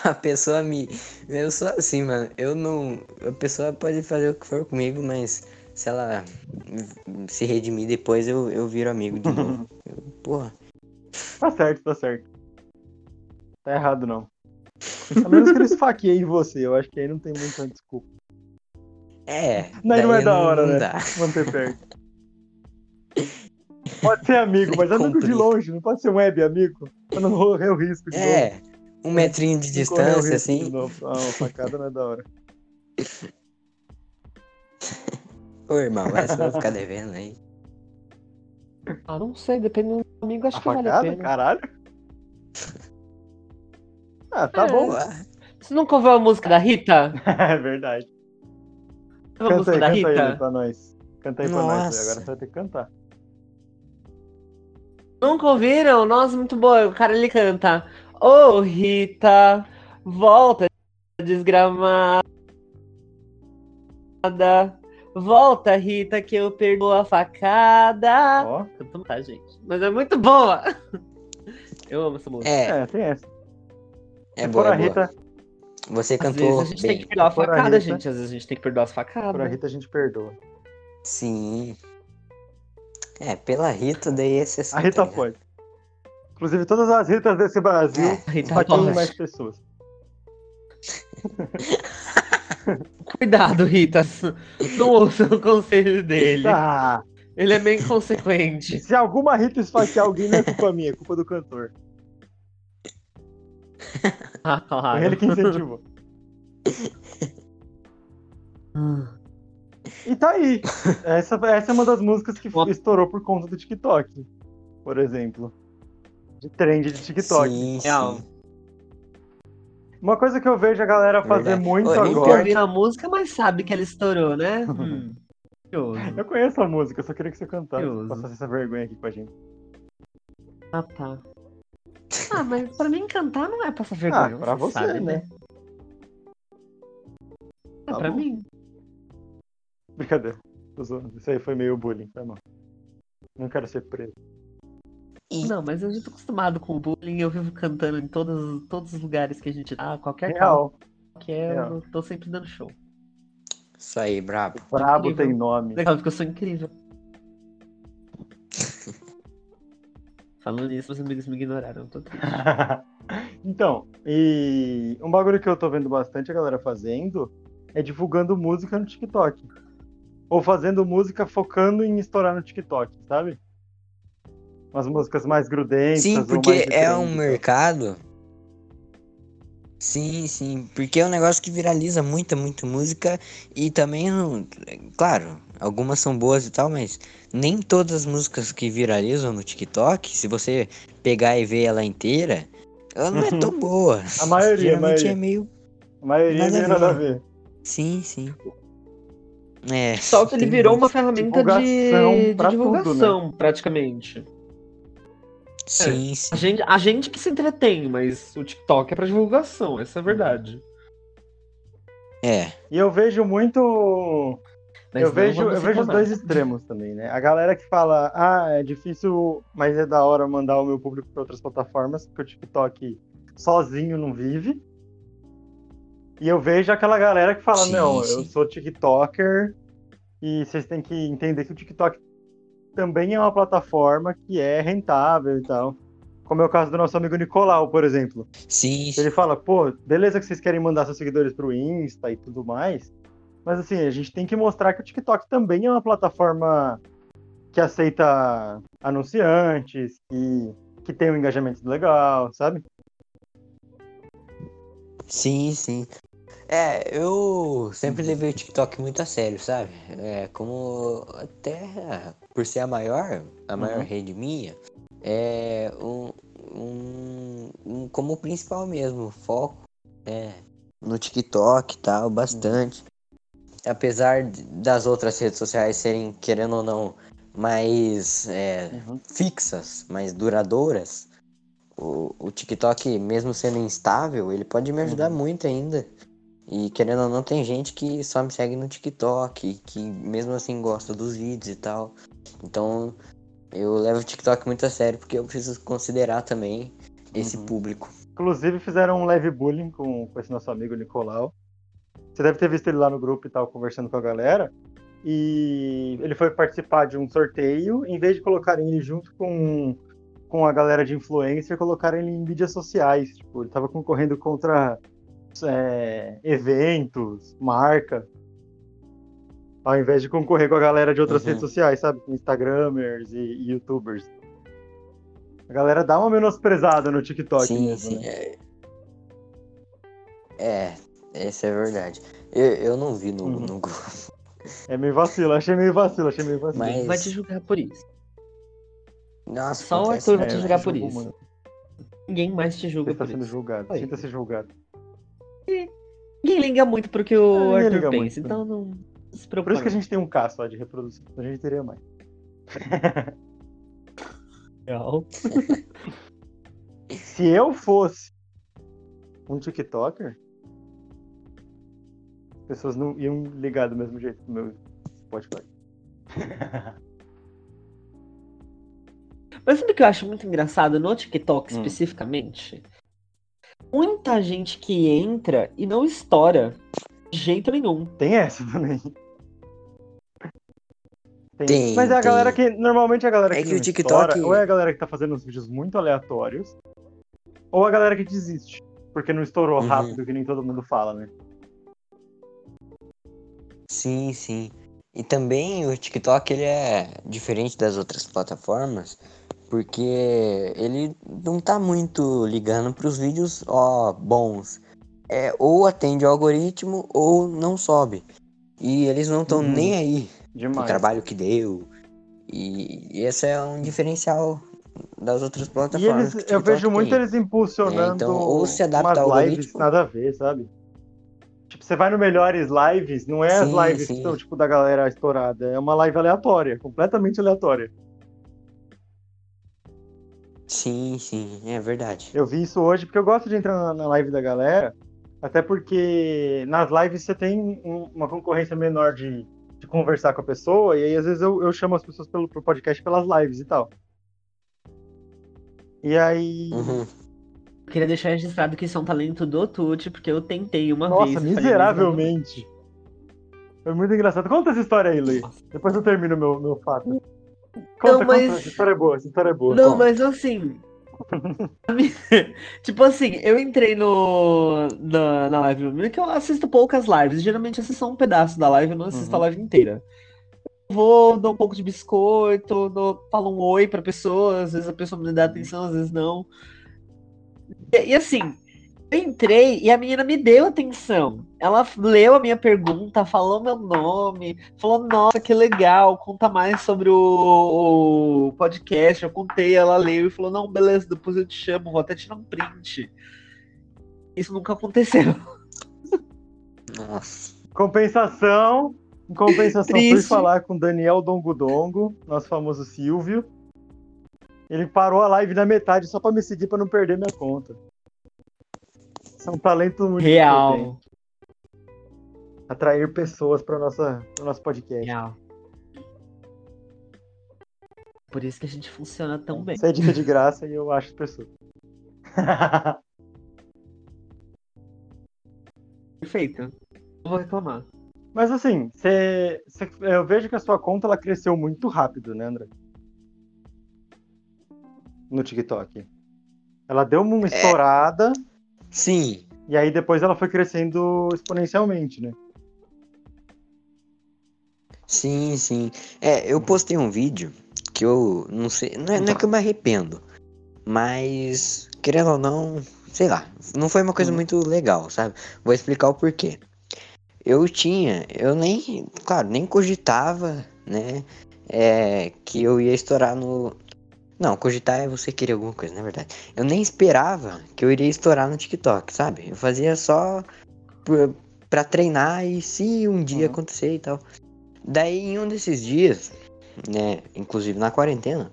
A pessoa me. Eu sou assim, mano. Eu não. A pessoa pode fazer o que for comigo, mas se ela se redimir depois, eu, eu viro amigo de novo. [LAUGHS] Eu- Porra. Tá certo, tá certo. Tá errado, não. A menos que eles faqueiem você, eu acho que aí não tem muita desculpa. É. Não, não é daí da hora, não né? dá. Manter perto. [LAUGHS] Pode ser amigo, mas amigo de Complica. longe, não pode ser um web amigo. Pra não correr o risco de novo. É. Um metrinho de Não distância, de assim. novo. Ah, uma facada não é da hora. Ô, irmão, essa eu vou ficar devendo aí. Ah, não sei, dependendo do amigo, acho A que vale a facada? pena. Caralho. Ah, tá É. bom. Você nunca ouviu a música da Rita? [LAUGHS] É verdade. Canta aí, canta aí Rita? pra nós. Canta aí pra nós. Nossa. Agora você vai ter que cantar. Nunca ouviram? Nossa, muito boa. O cara ele canta. Ô Rita, volta desgramada. Volta, Rita, que eu perdoo a facada. Ó. Cantou, tá, gente? Mas é muito boa. Eu amo essa música. É, É, tem essa. é boa, for é a boa. Rita, Você Às cantou vezes a gente tem bem. que perdoar a a facada, Rita. gente. Às vezes a gente tem que perdoar as a facadas. Rita a gente perdoa. Sim. É, pela Rita daí é exceção. A Rita tá pode. Inclusive, todas as Ritas desse Brasil É, A Rita mais pessoas. [LAUGHS] Cuidado, Rita. Não ouça o conselho dele. Ah, Ele é bem consequente. se alguma Rita esfaquear alguém, não é culpa minha, é culpa do cantor. Ah, Foi claro. ele que incentivou. E tá aí. [LAUGHS] Essa, essa é uma das músicas que estourou por conta do TikTok, por exemplo. De trend de TikTok. Sim, Real. sim. Uma coisa que eu vejo a galera fazer Verdade. muito Ô, Nunca agora. ouviram a música, mas sabe que ela estourou, né? [LAUGHS] Hum. Eu conheço a música, eu só queria que você cantasse. Passasse essa vergonha aqui com a gente. Ah, tá. Ah, mas pra mim cantar não é passar vergonha. Ah, pra você, sabe, né? É Tá pra bom. mim. Brincadeira. Tô zoando. Isso aí foi meio bullying, foi mal. Não quero ser preso. E Não, mas eu já tô acostumado com o bullying, eu vivo cantando em todos, todos os lugares que a gente tá, qualquer Real. que Real. eu tô sempre dando show. isso aí, brabo. Brabo tem nome. Legal, porque eu sou incrível. [LAUGHS] Falando nisso, meus amigos me ignoraram. eu Tô triste. [LAUGHS] então, e um bagulho que eu tô vendo bastante a galera fazendo é divulgando música no TikTok. Ou fazendo música focando em estourar no TikTok, sabe? Umas músicas mais grudentas. Sim, porque é um tal. mercado. Sim, sim, porque é um negócio que viraliza muita, muita música e também, claro, algumas são boas e tal, mas nem todas as músicas que viralizam no TikTok, se você pegar e ver ela inteira, ela não é tão boa. A maioria, a Geralmente maioria. é meio. A maioria Nada nem a nada a ver. Sim, sim. É. Só que ele virou uma ferramenta de, Divulgação de pra tudo, né? divulgação, praticamente. Sim, sim. A gente, a gente que se entretém, mas o TikTok é pra divulgação, essa é a verdade. É. E eu vejo muito. Mas eu não vejo, eu vejo os dois extremos também, né? A galera que fala, ah, é difícil, mas é da hora mandar o meu público para outras plataformas, porque o TikTok sozinho não vive. E eu vejo aquela galera que fala, Sim, não, eu sim. sou TikToker e vocês têm que entender que o TikTok também é uma plataforma que é rentável e tal. Como é o caso do nosso amigo Nicolau, por exemplo. Sim, Ele fala, pô, beleza que vocês querem mandar seus seguidores pro Insta e tudo mais, mas assim, a gente tem que mostrar que o TikTok também é uma plataforma que aceita anunciantes, que, que tem um engajamento legal, sabe? Sim, sim. É, eu sempre levei o TikTok muito a sério, sabe? É, como até por ser a maior, a maior Uhum. rede minha, é um, um, um- como principal mesmo, foco é, no TikTok e tal, bastante. Apesar das outras redes sociais serem, querendo ou não, mais é, fixas, mais duradouras, o, o TikTok, mesmo sendo instável, ele pode me ajudar muito ainda. E querendo ou não, tem gente que só me segue no TikTok, que mesmo assim gosta dos vídeos e tal. Então eu levo o TikTok muito a sério porque eu preciso considerar também esse Uhum. público. Inclusive fizeram um leve bullying com, com esse nosso amigo Nicolau. Você deve ter visto ele lá no grupo e tal, conversando com a galera. E ele foi participar de um sorteio, em vez de colocarem ele junto com, com a galera de influencer, colocaram ele em mídias sociais. Tipo, ele tava concorrendo contra é, eventos, marca. Ao invés de concorrer com a galera de outras Uhum. redes sociais, sabe? Instagramers e, e youtubers. A galera dá uma menosprezada no TikTok sim, mesmo, sim. né? É, é, essa é verdade. Eu, eu não vi no, Uhum. no grupo, É meio vacilo, achei meio vacilo, achei meio vacilo. Mas- Vai te julgar por isso. Nossa, Só o Arthur vai É, te julgar te por julgo isso. muito. Ninguém mais te Você julga está por sendo isso. julgado. Oi. Sinta-se julgado. Ninguém liga muito pro que o Ah, Arthur pensa, muito. então não se Por preocupa. isso que a gente tem um K só de reprodução. A gente teria mais. Legal. [LAUGHS] Se eu fosse um TikToker, as pessoas não iam ligar do mesmo jeito pro meu Spotify. Mas sabe o que eu acho muito engraçado no TikTok Hum. especificamente? Muita gente que entra e não estoura de jeito nenhum. Tem essa também. Tem. Tem, Mas é a tem. galera que. Normalmente a galera É que, que não o TikTok- estoura, ou é a galera que tá fazendo uns vídeos muito aleatórios, ou a galera que desiste. Porque não estourou Uhum. rápido, que nem todo mundo fala, né? Sim, sim. E também o TikTok ele é diferente das outras plataformas, porque ele não tá muito ligando pros vídeos ó bons. É ou atende ao algoritmo ou não sobe. E eles não estão Uhum. nem aí Demais. trabalho que deu. E, e esse é um diferencial das outras plataformas. eles, o eu vejo muito tem. eles impulsionando É, então, ou se adapta ao lives algoritmo. nada a ver, sabe? Tipo, você vai no Melhores Lives, não é as Sim, lives sim. que são, tipo, da galera estourada. É uma live aleatória, completamente aleatória. Sim, sim, é verdade. Eu vi isso hoje porque eu gosto de entrar na- live da galera, até porque nas lives você tem um- uma concorrência menor de, de conversar com a pessoa, e aí às vezes eu, eu chamo as pessoas pelo pro podcast pelas lives e tal. E aí. Uhum. Queria deixar registrado que isso é um talento do Tuti, porque eu tentei uma vez. Nossa, e falei, miseravelmente. Foi muito engraçado. Conta essa história aí, Luiz. Nossa. Depois eu termino meu, meu fato. Conta, mas- conta. História é boa, essa história é boa. Não, Conta. mas assim. [LAUGHS] tipo assim, eu entrei no na, na live do que eu assisto poucas lives. Geralmente assisto só um pedaço da live, eu não assisto Uhum. a live inteira. Eu Vou, dou um pouco de biscoito, dou, falo um oi pra pessoa, às vezes a pessoa me dá atenção, às vezes não. E, e assim, eu entrei e a menina me deu atenção. Ela leu a minha pergunta, falou meu nome, falou, nossa, que legal, conta mais sobre o, o podcast. Eu contei, ela leu e falou, não, beleza, depois eu te chamo, vou até tirar um print. Isso nunca aconteceu. [LAUGHS] Nossa. Compensação. Em compensação, fui Triste. falar com Daniel Dongodongo, nosso famoso Silvio. Ele parou a live na metade só pra me seguir pra não perder minha conta. Isso é um talento muito. Real. Atrair pessoas para nossa pro nosso podcast. Real. Por isso que a gente funciona tão bem. Isso é dica de graça e eu acho as pessoas. [LAUGHS] Perfeito. Não vou reclamar. Mas assim, cê, cê- eu vejo que a sua conta ela cresceu muito rápido, né, André? No TikTok. Ela deu uma estourada Sim, e aí depois ela foi crescendo exponencialmente, né? sim, sim. É, eu postei um vídeo que eu não sei. Não é, não é que eu me arrependo. Mas, querendo ou não, sei lá. Não foi uma coisa muito legal, sabe? Vou explicar o porquê. Eu tinha, eu nem, claro, nem cogitava, né? É, que eu ia estourar no. Não, cogitar é você querer alguma coisa, na verdade. Eu nem esperava que eu iria estourar no TikTok, sabe? Eu fazia só pra treinar e se um dia Uhum. acontecer e tal. Daí em um desses dias, né, inclusive na quarentena,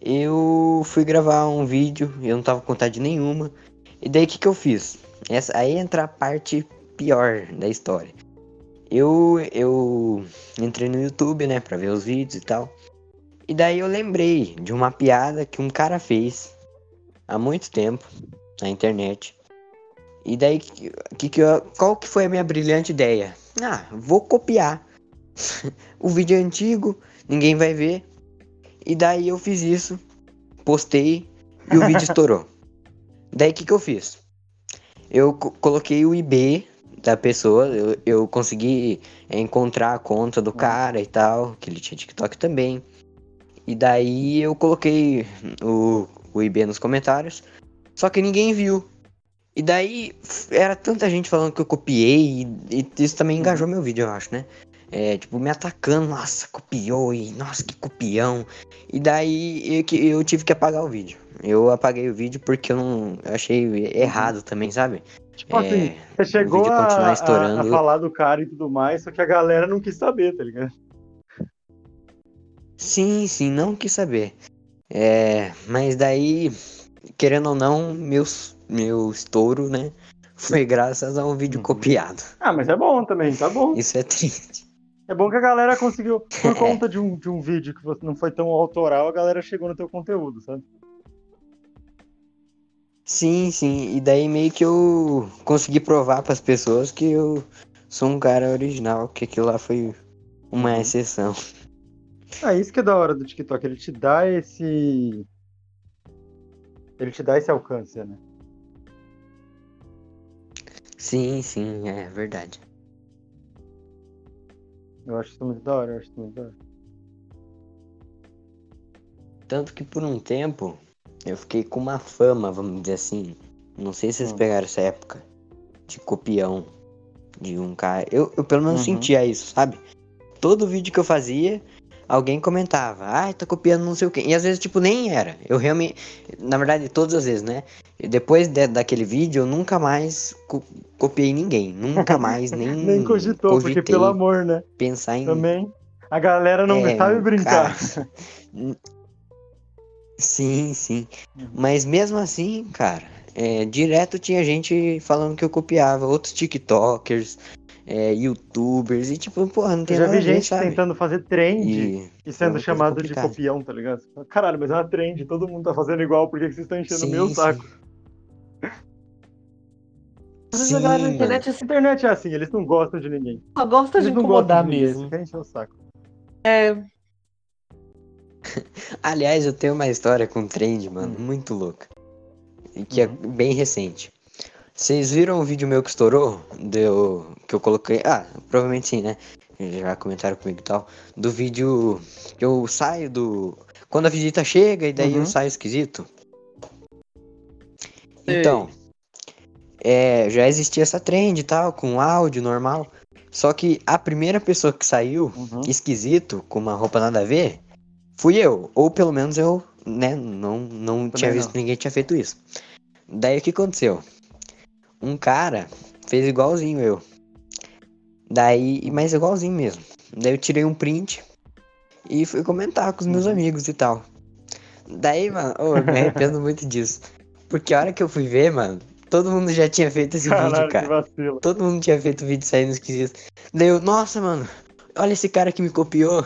eu fui gravar um vídeo, eu não tava com vontade nenhuma. E daí o que que eu fiz? Essa, aí entra a parte pior da história. Eu, eu entrei no YouTube, né, pra ver os vídeos e tal. E daí eu lembrei de uma piada que um cara fez há muito tempo na internet. E daí, que, que, qual que foi a minha brilhante ideia? Ah, vou copiar. [LAUGHS] o vídeo é antigo, ninguém vai ver. E daí eu fiz isso, postei e o vídeo estourou. [LAUGHS] Daí o que, que eu fiz? Eu co- coloquei o IB da pessoa, eu, eu consegui encontrar a conta do cara e tal, que ele tinha TikTok também. E daí eu coloquei o, o IB nos comentários, só que ninguém viu. E daí era tanta gente falando que eu copiei, e, e isso também engajou meu vídeo, eu acho, né? É, tipo, me atacando, nossa, copiou, e nossa, que copião. E daí eu, eu tive que apagar o vídeo. Eu apaguei o vídeo porque eu não eu achei errado também, sabe? Tipo É, assim, você chegou a, a- a falar do cara e tudo mais, só que a galera não quis saber, tá ligado? Sim, sim, não quis saber. É, mas daí, querendo ou não, meu, meu estouro, né? Foi graças a um vídeo Uhum. copiado. Ah, mas é bom também, tá bom. Isso é triste. É bom que a galera conseguiu, por [LAUGHS] conta de um, de um vídeo que você não foi tão autoral, a galera chegou no teu conteúdo, sabe? Sim, sim. E daí meio que eu consegui provar pras pessoas que eu sou um cara original, que aquilo lá foi uma Uhum. exceção. Ah, isso que é da hora do TikTok, ele te dá esse. Ele te dá esse alcance, né? Sim, sim, é verdade. Eu acho isso muito da hora, eu acho isso muito da hora. Tanto que por um tempo eu fiquei com uma fama, vamos dizer assim. Não sei se vocês Hum. pegaram essa época de copião de um cara. Eu, eu pelo menos Uhum. sentia isso, sabe? Todo vídeo que eu fazia, alguém comentava, ai, tá copiando não sei o quê. E às vezes, tipo, nem era. Eu realmente. Na verdade, todas as vezes, né? Depois de- daquele vídeo, eu nunca mais co- copiei ninguém. Nunca mais, nem. [LAUGHS] Nem cogitou, porque cogitei pelo amor, né? pensar em. Também. A galera não É, sabe brincar. cara, [LAUGHS] Sim, sim. Uhum. Mas mesmo assim, cara, é, direto tinha gente falando que eu copiava, outros TikTokers. É, youtubers, e tipo, porra, não Eu tem já nada vi gente sabe? tentando fazer trend E e sendo muito chamado de copião, tá ligado? Caralho, mas é uma trend, todo mundo tá fazendo igual, por que que vocês estão enchendo o meu sim. saco? Às vezes a galera na internet A assim, internet é assim, eles não gostam de ninguém. só gosta de Eles não incomodar gostam de mesmo. encher o saco. É, [LAUGHS] Aliás, eu tenho uma história com trend, mano, Hum. muito louca. E que é Uhum. bem recente. Vocês viram o vídeo meu que estourou? Deu, que eu coloquei. Ah, provavelmente sim, né? Já comentaram comigo e tal. Do vídeo que eu saio do. Quando a visita chega e daí Uhum. eu saio esquisito. Sei. Então. É, já existia essa trend e tal, com áudio normal. Só que a primeira pessoa que saiu Uhum. esquisito, com uma roupa nada a ver, fui eu. Ou pelo menos eu, né, não, não tinha visto não. que ninguém tinha feito isso. Daí o que aconteceu? Um cara fez igualzinho eu. Daí, mas igualzinho mesmo. Daí eu tirei um print e fui comentar com os meus Uhum. amigos e tal. Daí, mano, ô, eu me arrependo muito disso. Porque a hora que eu fui ver, mano, todo mundo já tinha feito esse Caralho, vídeo, cara. Todo mundo tinha feito vídeo saindo esquisito. Daí eu, nossa, mano, olha esse cara que me copiou.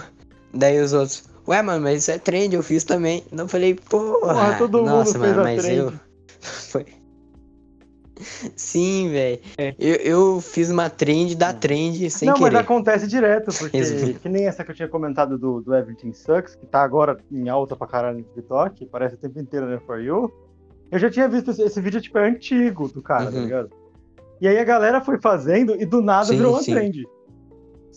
Daí os outros, ué, mano, mas isso é trend, eu fiz também. Não falei, porra, Porra, todo mundo nossa, fez mano, mas trend. eu. [LAUGHS] Foi. Sim, velho. É. Eu, eu fiz uma trend da trend sem não, querer. mas acontece direto, porque que nem essa que eu tinha comentado do, do Everything Sucks, que tá agora em alta pra caralho no TikTok, parece o tempo inteiro né, For You. Eu já tinha visto esse, esse vídeo, tipo, é antigo do cara, tá Uhum. ligado? E aí a galera foi fazendo e do nada Sim, virou uma sim. trend.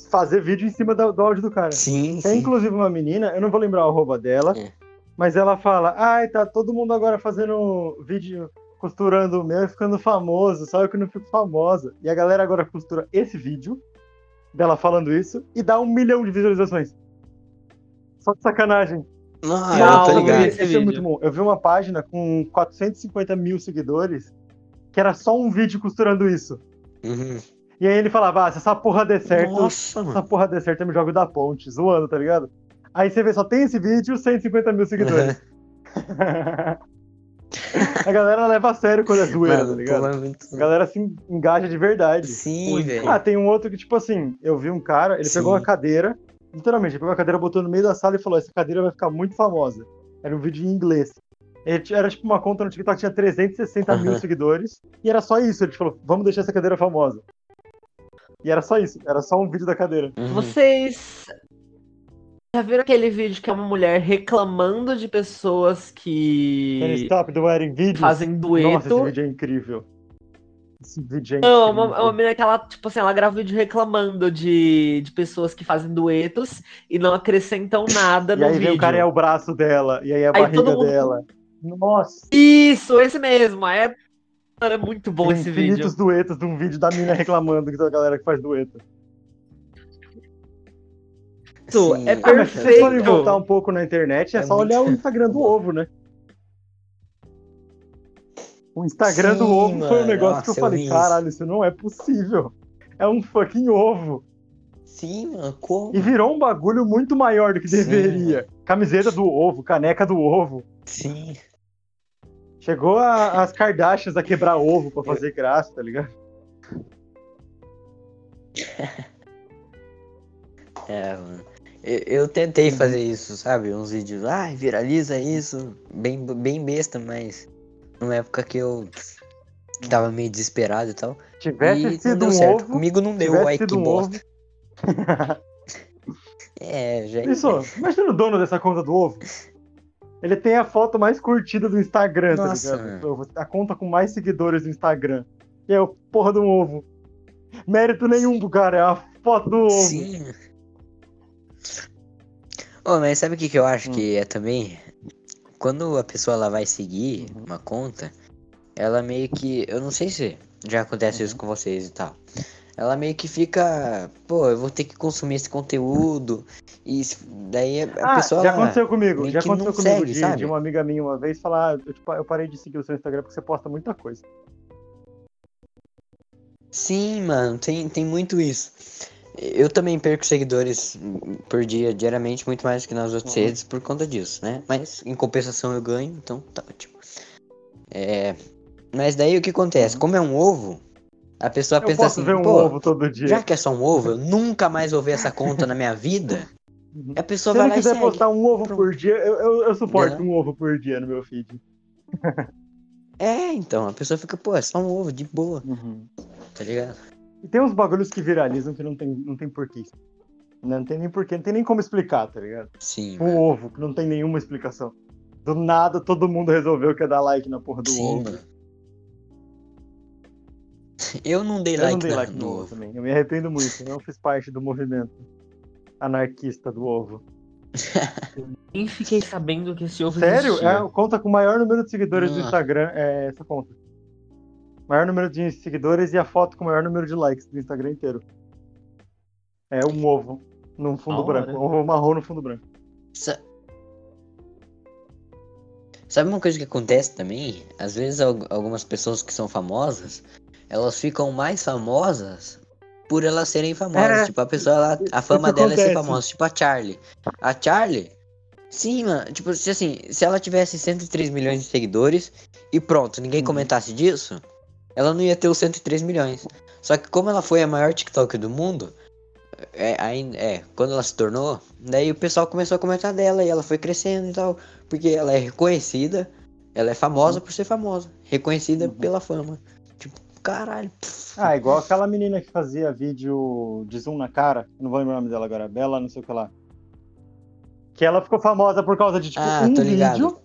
Fazer vídeo em cima do, do áudio do cara. Sim, Tem sim. inclusive uma menina, eu não vou lembrar o arroba dela, É. mas ela fala: Ai, tá todo mundo agora fazendo vídeo costurando o meu e ficando famoso, só eu que não fico famosa. E a galera agora costura esse vídeo dela falando isso e dá um milhão de visualizações. Só de sacanagem. Ah, Não, eu tô ligado. vi. Esse, esse é muito bom. Eu vi uma página com 450 mil seguidores que era só um vídeo costurando isso. Uhum. E aí ele falava: ah, se essa porra der certo, Nossa, essa mano. porra der certo, eu me jogo da ponte, zoando, tá ligado? Aí você vê, só tem esse vídeo, 150 mil seguidores. [LAUGHS] a galera leva a sério quando é zoeira, Mano, tá ligado? é muito... A galera se engaja de verdade. Sim, velho. Ah, tem um outro que, tipo assim, eu vi um cara, ele Sim. pegou uma cadeira, literalmente, ele pegou a cadeira, botou no meio da sala e falou: essa cadeira vai ficar muito famosa. Era um vídeo em inglês. Ele era tipo uma conta no TikTok, tinha 360 mil Aham. seguidores, e era só isso. Ele falou: vamos deixar essa cadeira famosa. E era só isso, era só um vídeo da cadeira. Uhum. Vocês já viram aquele vídeo que é uma mulher reclamando de pessoas Can que Stop fazem Nossa, dueto? esse vídeo é incrível. Esse vídeo é Não, é incrível. uma, é uma menina que ela, tipo assim, ela grava vídeo reclamando de, de pessoas que fazem duetos e não acrescentam nada E no aí vídeo. vem o cara é o braço dela, e aí é a Aí barriga mundo- dela. Nossa, Isso, esse mesmo. É, é muito bom tem esse vídeo. infinitos duetos de um vídeo da mina reclamando que da galera que faz dueto. Sim. é Ah, mas se perfeito. voltar um pouco na internet, é, É só muito- olhar o Instagram do ovo, né? O Instagram do Sim, ovo foi um mano, negócio que eu nossa, eu falei, caralho, isso não é possível. É um fucking ovo. Sim, mano, como? E virou um bagulho muito maior do que Sim, deveria. Camiseta do ovo, caneca do ovo. Sim. Chegou a- as Kardashians a quebrar ovo pra fazer graça, tá ligado? [LAUGHS] É, mano. Eu, tentei fazer isso, sabe? Uns vídeos, ah, viraliza isso. Bem, bem besta, mas numa época que eu tava meio desesperado e tal. Tivesse e não sido deu um certo. ovo, Comigo não deu, ai que um bosta. [LAUGHS] É, já. Isso, imagina o dono dessa conta do ovo. Ele tem a foto mais curtida do Instagram, Nossa, tá ligado? A conta com mais seguidores do Instagram. E é o porra do ovo. Mérito nenhum do cara, é a foto do ovo. Sim. Oh, mas sabe o que, que eu acho Hum. que é também? Quando a pessoa ela vai seguir Uhum. uma conta, ela meio que. Eu não sei se já acontece Uhum. isso com vocês e tal. Ela meio que fica. Pô, eu vou ter que consumir esse conteúdo. E daí a Ah, pessoa. já aconteceu comigo. Já aconteceu comigo segue, de, de uma amiga minha uma vez falar, eu, tipo, eu parei de seguir o seu Instagram porque você posta muita coisa. Sim, mano, tem, tem muito isso. Eu também perco seguidores por dia, diariamente, muito mais que nas outras Uhum. redes por conta disso, né? Mas em compensação eu ganho, então tá ótimo. É, Mas daí o que acontece? Uhum. Como é um ovo, A pessoa Eu pensa posso assim, ver um pô, ovo todo dia. já que é só um ovo, eu [LAUGHS] nunca mais vou ver essa conta na minha vida. Uhum. A pessoa Se vai lá e quiser segue. postar um ovo Pronto. por dia, eu, eu, eu suporto Não. um ovo por dia no meu feed. É, então, a pessoa fica, pô, é só um ovo, de boa, tá ligado? E tem uns bagulhos que viralizam que não tem, não tem porquê. Não tem nem porquê, não tem nem como explicar, tá ligado? Sim, Um mano. ovo, que não tem nenhuma explicação. Do nada, todo mundo resolveu que ia dar like na porra do Sim, ovo. mano. [LAUGHS] Eu não dei Eu like, não dei na- like no no ovo ovo. também. Eu me arrependo muito. Eu não fiz parte do movimento anarquista do ovo. [LAUGHS] Nem fiquei sabendo que esse ovo Sério? existia. É conta com o maior número de seguidores do Ah. Instagram. É essa conta. Maior número de seguidores e a foto com o maior número de likes do Instagram inteiro. É um ovo num fundo branco. Um ovo marrom no fundo branco. Sa- Sabe uma coisa que acontece também? Às vezes al- algumas pessoas que são famosas, elas ficam mais famosas por elas serem famosas. É, tipo, a pessoa, ela, a fama dela é ser acontece. famosa. Tipo a Charlie. A Charlie, sim, mano. Tipo, se assim, se ela tivesse 103 milhões de seguidores e pronto, ninguém Uhum. comentasse disso, ela não ia ter os 103 milhões. Só que como ela foi a maior TikTok do mundo, é, ainda, é, quando ela se tornou, daí o pessoal começou a comentar dela e ela foi crescendo e tal. Porque ela é reconhecida, ela é famosa por ser famosa, reconhecida Uhum. pela fama. Tipo, caralho. pff. Ah, igual aquela menina que fazia vídeo de zoom na cara. Não vou lembrar o nome dela agora. Bela, não sei o que lá. Que ela ficou famosa por causa de, tipo, Ah, um vídeo.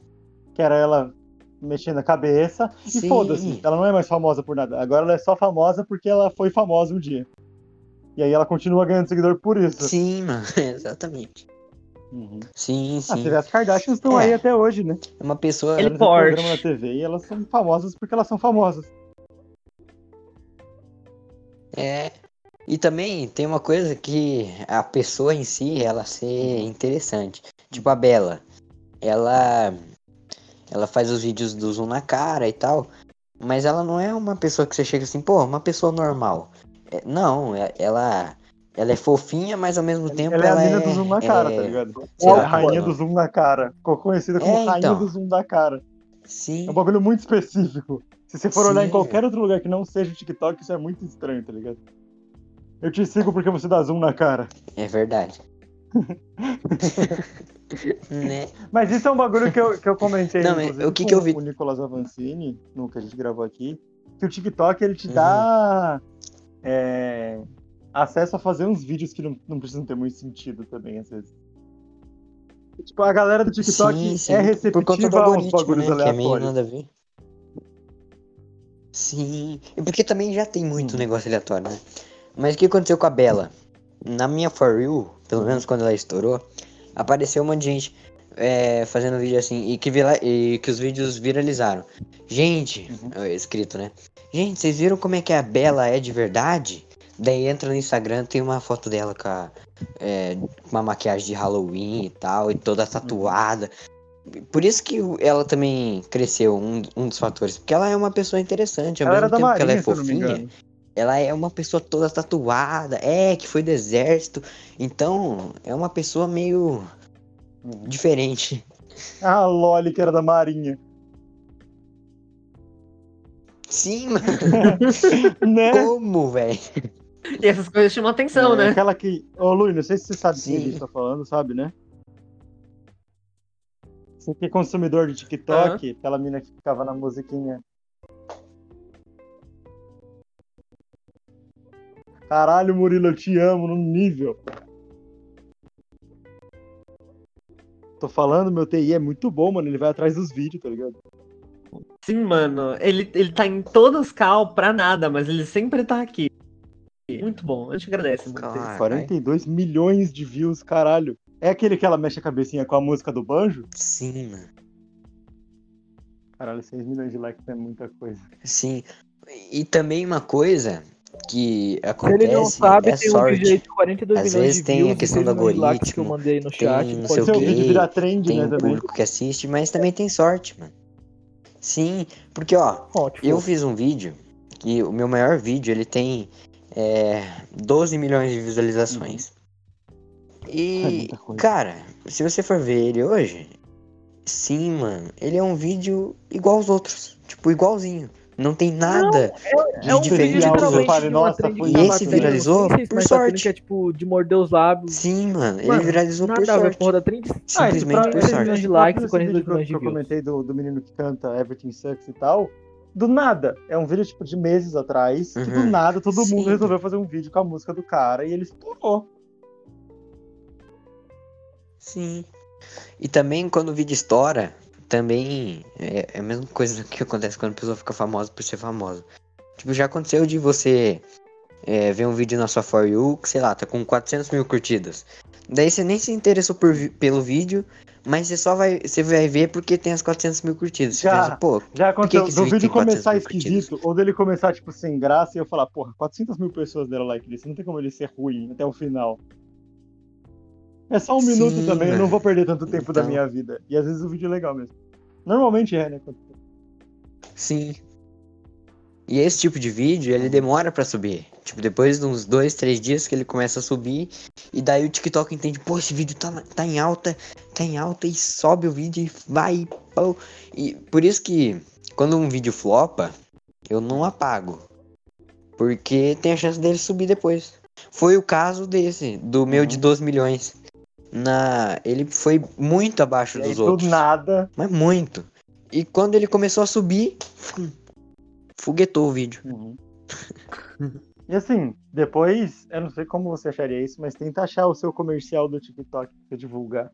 Que era ela mexendo a cabeça. E Sim. foda-se. Ela não é mais famosa por nada. Agora ela é só famosa porque ela foi famosa um dia. E aí ela continua ganhando seguidor por isso. Sim, mano, [LAUGHS] exatamente. Uhum. Sim, Ah, sim. você vê, as Kardashians estão É. aí até hoje, né? É uma pessoa. Ele- programa na TV e elas são famosas porque elas são famosas. É. E também tem uma coisa que a pessoa em si, ela ser interessante. Tipo a Bela. Ela. Ela faz os vídeos do zoom na cara e tal. Mas ela não é uma pessoa que você chega assim, pô, uma pessoa normal. É, não, é- ela. Ela é fofinha, mas ao mesmo tempo ela é a mina do zoom na cara, é- tá ligado? é lá, a rainha do zoom na cara. Ficou conhecida como É, rainha então. do zoom da cara. Sim. É um bagulho muito específico. Se você for olhar em Sim. qualquer outro lugar que não seja o TikTok, isso é muito estranho, tá ligado? Eu te sigo porque você dá zoom na cara. É verdade. [LAUGHS] né? [LAUGHS] Mas isso é um bagulho que eu, que eu comentei Não, mas o que com que eu vi- o Nicolas Avancini, no que a gente gravou aqui, que o TikTok ele te Uhum. dá é, acesso a fazer uns vídeos que não, não precisam ter muito sentido também, às vezes. Tipo, a galera do TikTok Sim, sim, é receptiva aos algoritmo, bagulhos né? Que é meio aleatórios. nada a ver. Sim, porque também já tem muito Hum. negócio aleatório, né? Mas o que aconteceu com a Bela? Na minha For You, pelo menos quando ela estourou, apareceu um monte de gente é, fazendo vídeo assim e que, vira- e que os vídeos viralizaram. Gente, Uhum. é escrito, né? Gente, vocês viram como é que a Bela é de verdade? Daí entra no Instagram, tem uma foto dela com a, é, uma maquiagem de Halloween e tal, e toda tatuada. Por isso que ela também cresceu, um, um dos fatores. Porque ela é uma pessoa interessante, ao Ela mesmo da tempo que ela é Marinha, fofinha. Ela é uma pessoa toda tatuada, é, que foi do exército. Então, é uma pessoa meio Uhum. diferente. Ah, a Loli, que era da Marinha. Sim, [LAUGHS] mano. né? Como, velho? E essas coisas chamam atenção, É, né? Aquela que. Ô, Luiz, não sei se você sabe o que a Sim. gente tá falando, sabe, né? Você que é consumidor de TikTok, aquela mina que ficava na musiquinha. Caralho, Murilo, eu te amo num nível. Tô falando, meu TI é muito bom, mano. Ele vai atrás dos vídeos, tá ligado? Sim, mano. Ele, ele tá em todas cal pra nada, mas ele sempre tá aqui. Muito bom. A gente agradece muito. Claro. 42 milhões de views, caralho. É aquele que ela mexe a cabecinha com a música do banjo? Sim, mano. Caralho, 6 milhões de likes é muita coisa. Sim. E também uma coisa que Se acontece ele não sabe, é tem um vídeo aí sorte. de 42 Às milhões vezes de tem views, a questão do 6 milhões de likes que eu algoritmo, mandei no chat. tem não sei Pode o virar trend, Tem né, um público que assiste, mas também tem sorte, mano. Sim, porque ó, Ó, tipo, eu fiz um vídeo que o meu maior vídeo ele tem é, 12 milhões de visualizações. É E, coisa. cara, se você for ver ele hoje, sim, mano, ele é um vídeo igual aos outros. Tipo, igualzinho. Não tem nada É de um diferente de uma nossa, foi que tá esse viralizou não por tá sorte. Que é tipo de morder os lábios. Sim, mano. Ele Mano, viralizou por Nada sorte. porra da trend. Ah, esse Simplesmente pra- por sorte. milhões de likes e próprio 42 vídeo que eu- milhões de que eu views. comentei do, do menino que canta Everything Sucks e tal. Do nada. É um vídeo tipo de meses atrás. Que do Uhum. nada todo Sim. mundo resolveu fazer um vídeo com a música do cara e ele estourou. Sim. E também quando o vídeo estoura, também é é a mesma coisa que acontece quando a pessoa fica famosa por ser famosa. Tipo, já aconteceu de você é, ver um vídeo na sua For You, que sei lá, tá com 400 mil curtidas. Daí você nem se interessou por pelo vídeo, mas você só vai, você vai ver porque tem as 400 mil curtidas. Você Já. pensa, pô, Já aconteceu que esse do vídeo vídeo tem 400 começar mil curtidas? esquisito, ou dele começar, tipo, sem graça, e eu falar, porra, 400 mil pessoas deram like nisso, não tem como ele ser ruim até o final. É só um Sim, minuto também, eu não mano. vou perder tanto tempo da Então. minha vida. E às vezes o vídeo é legal mesmo. Normalmente é, né? sim. E esse tipo de vídeo, ele demora pra subir. Tipo, depois de uns dois, três dias que ele começa a subir, e daí o TikTok entende, pô, esse vídeo tá, tá em alta, tá em alta, e sobe o vídeo e vai, pô. E por isso que, quando um vídeo flopa, eu não apago. Porque tem a chance dele subir depois. Foi o caso desse, do meu de 12 milhões. Na, ele foi muito abaixo E aí, dos do outros. nada. Mas muito. E quando ele começou a subir, fum, foguetou o vídeo. Uhum. [LAUGHS] E assim, depois, eu não sei como você acharia isso, mas tenta achar o seu comercial do TikTok pra você divulgar.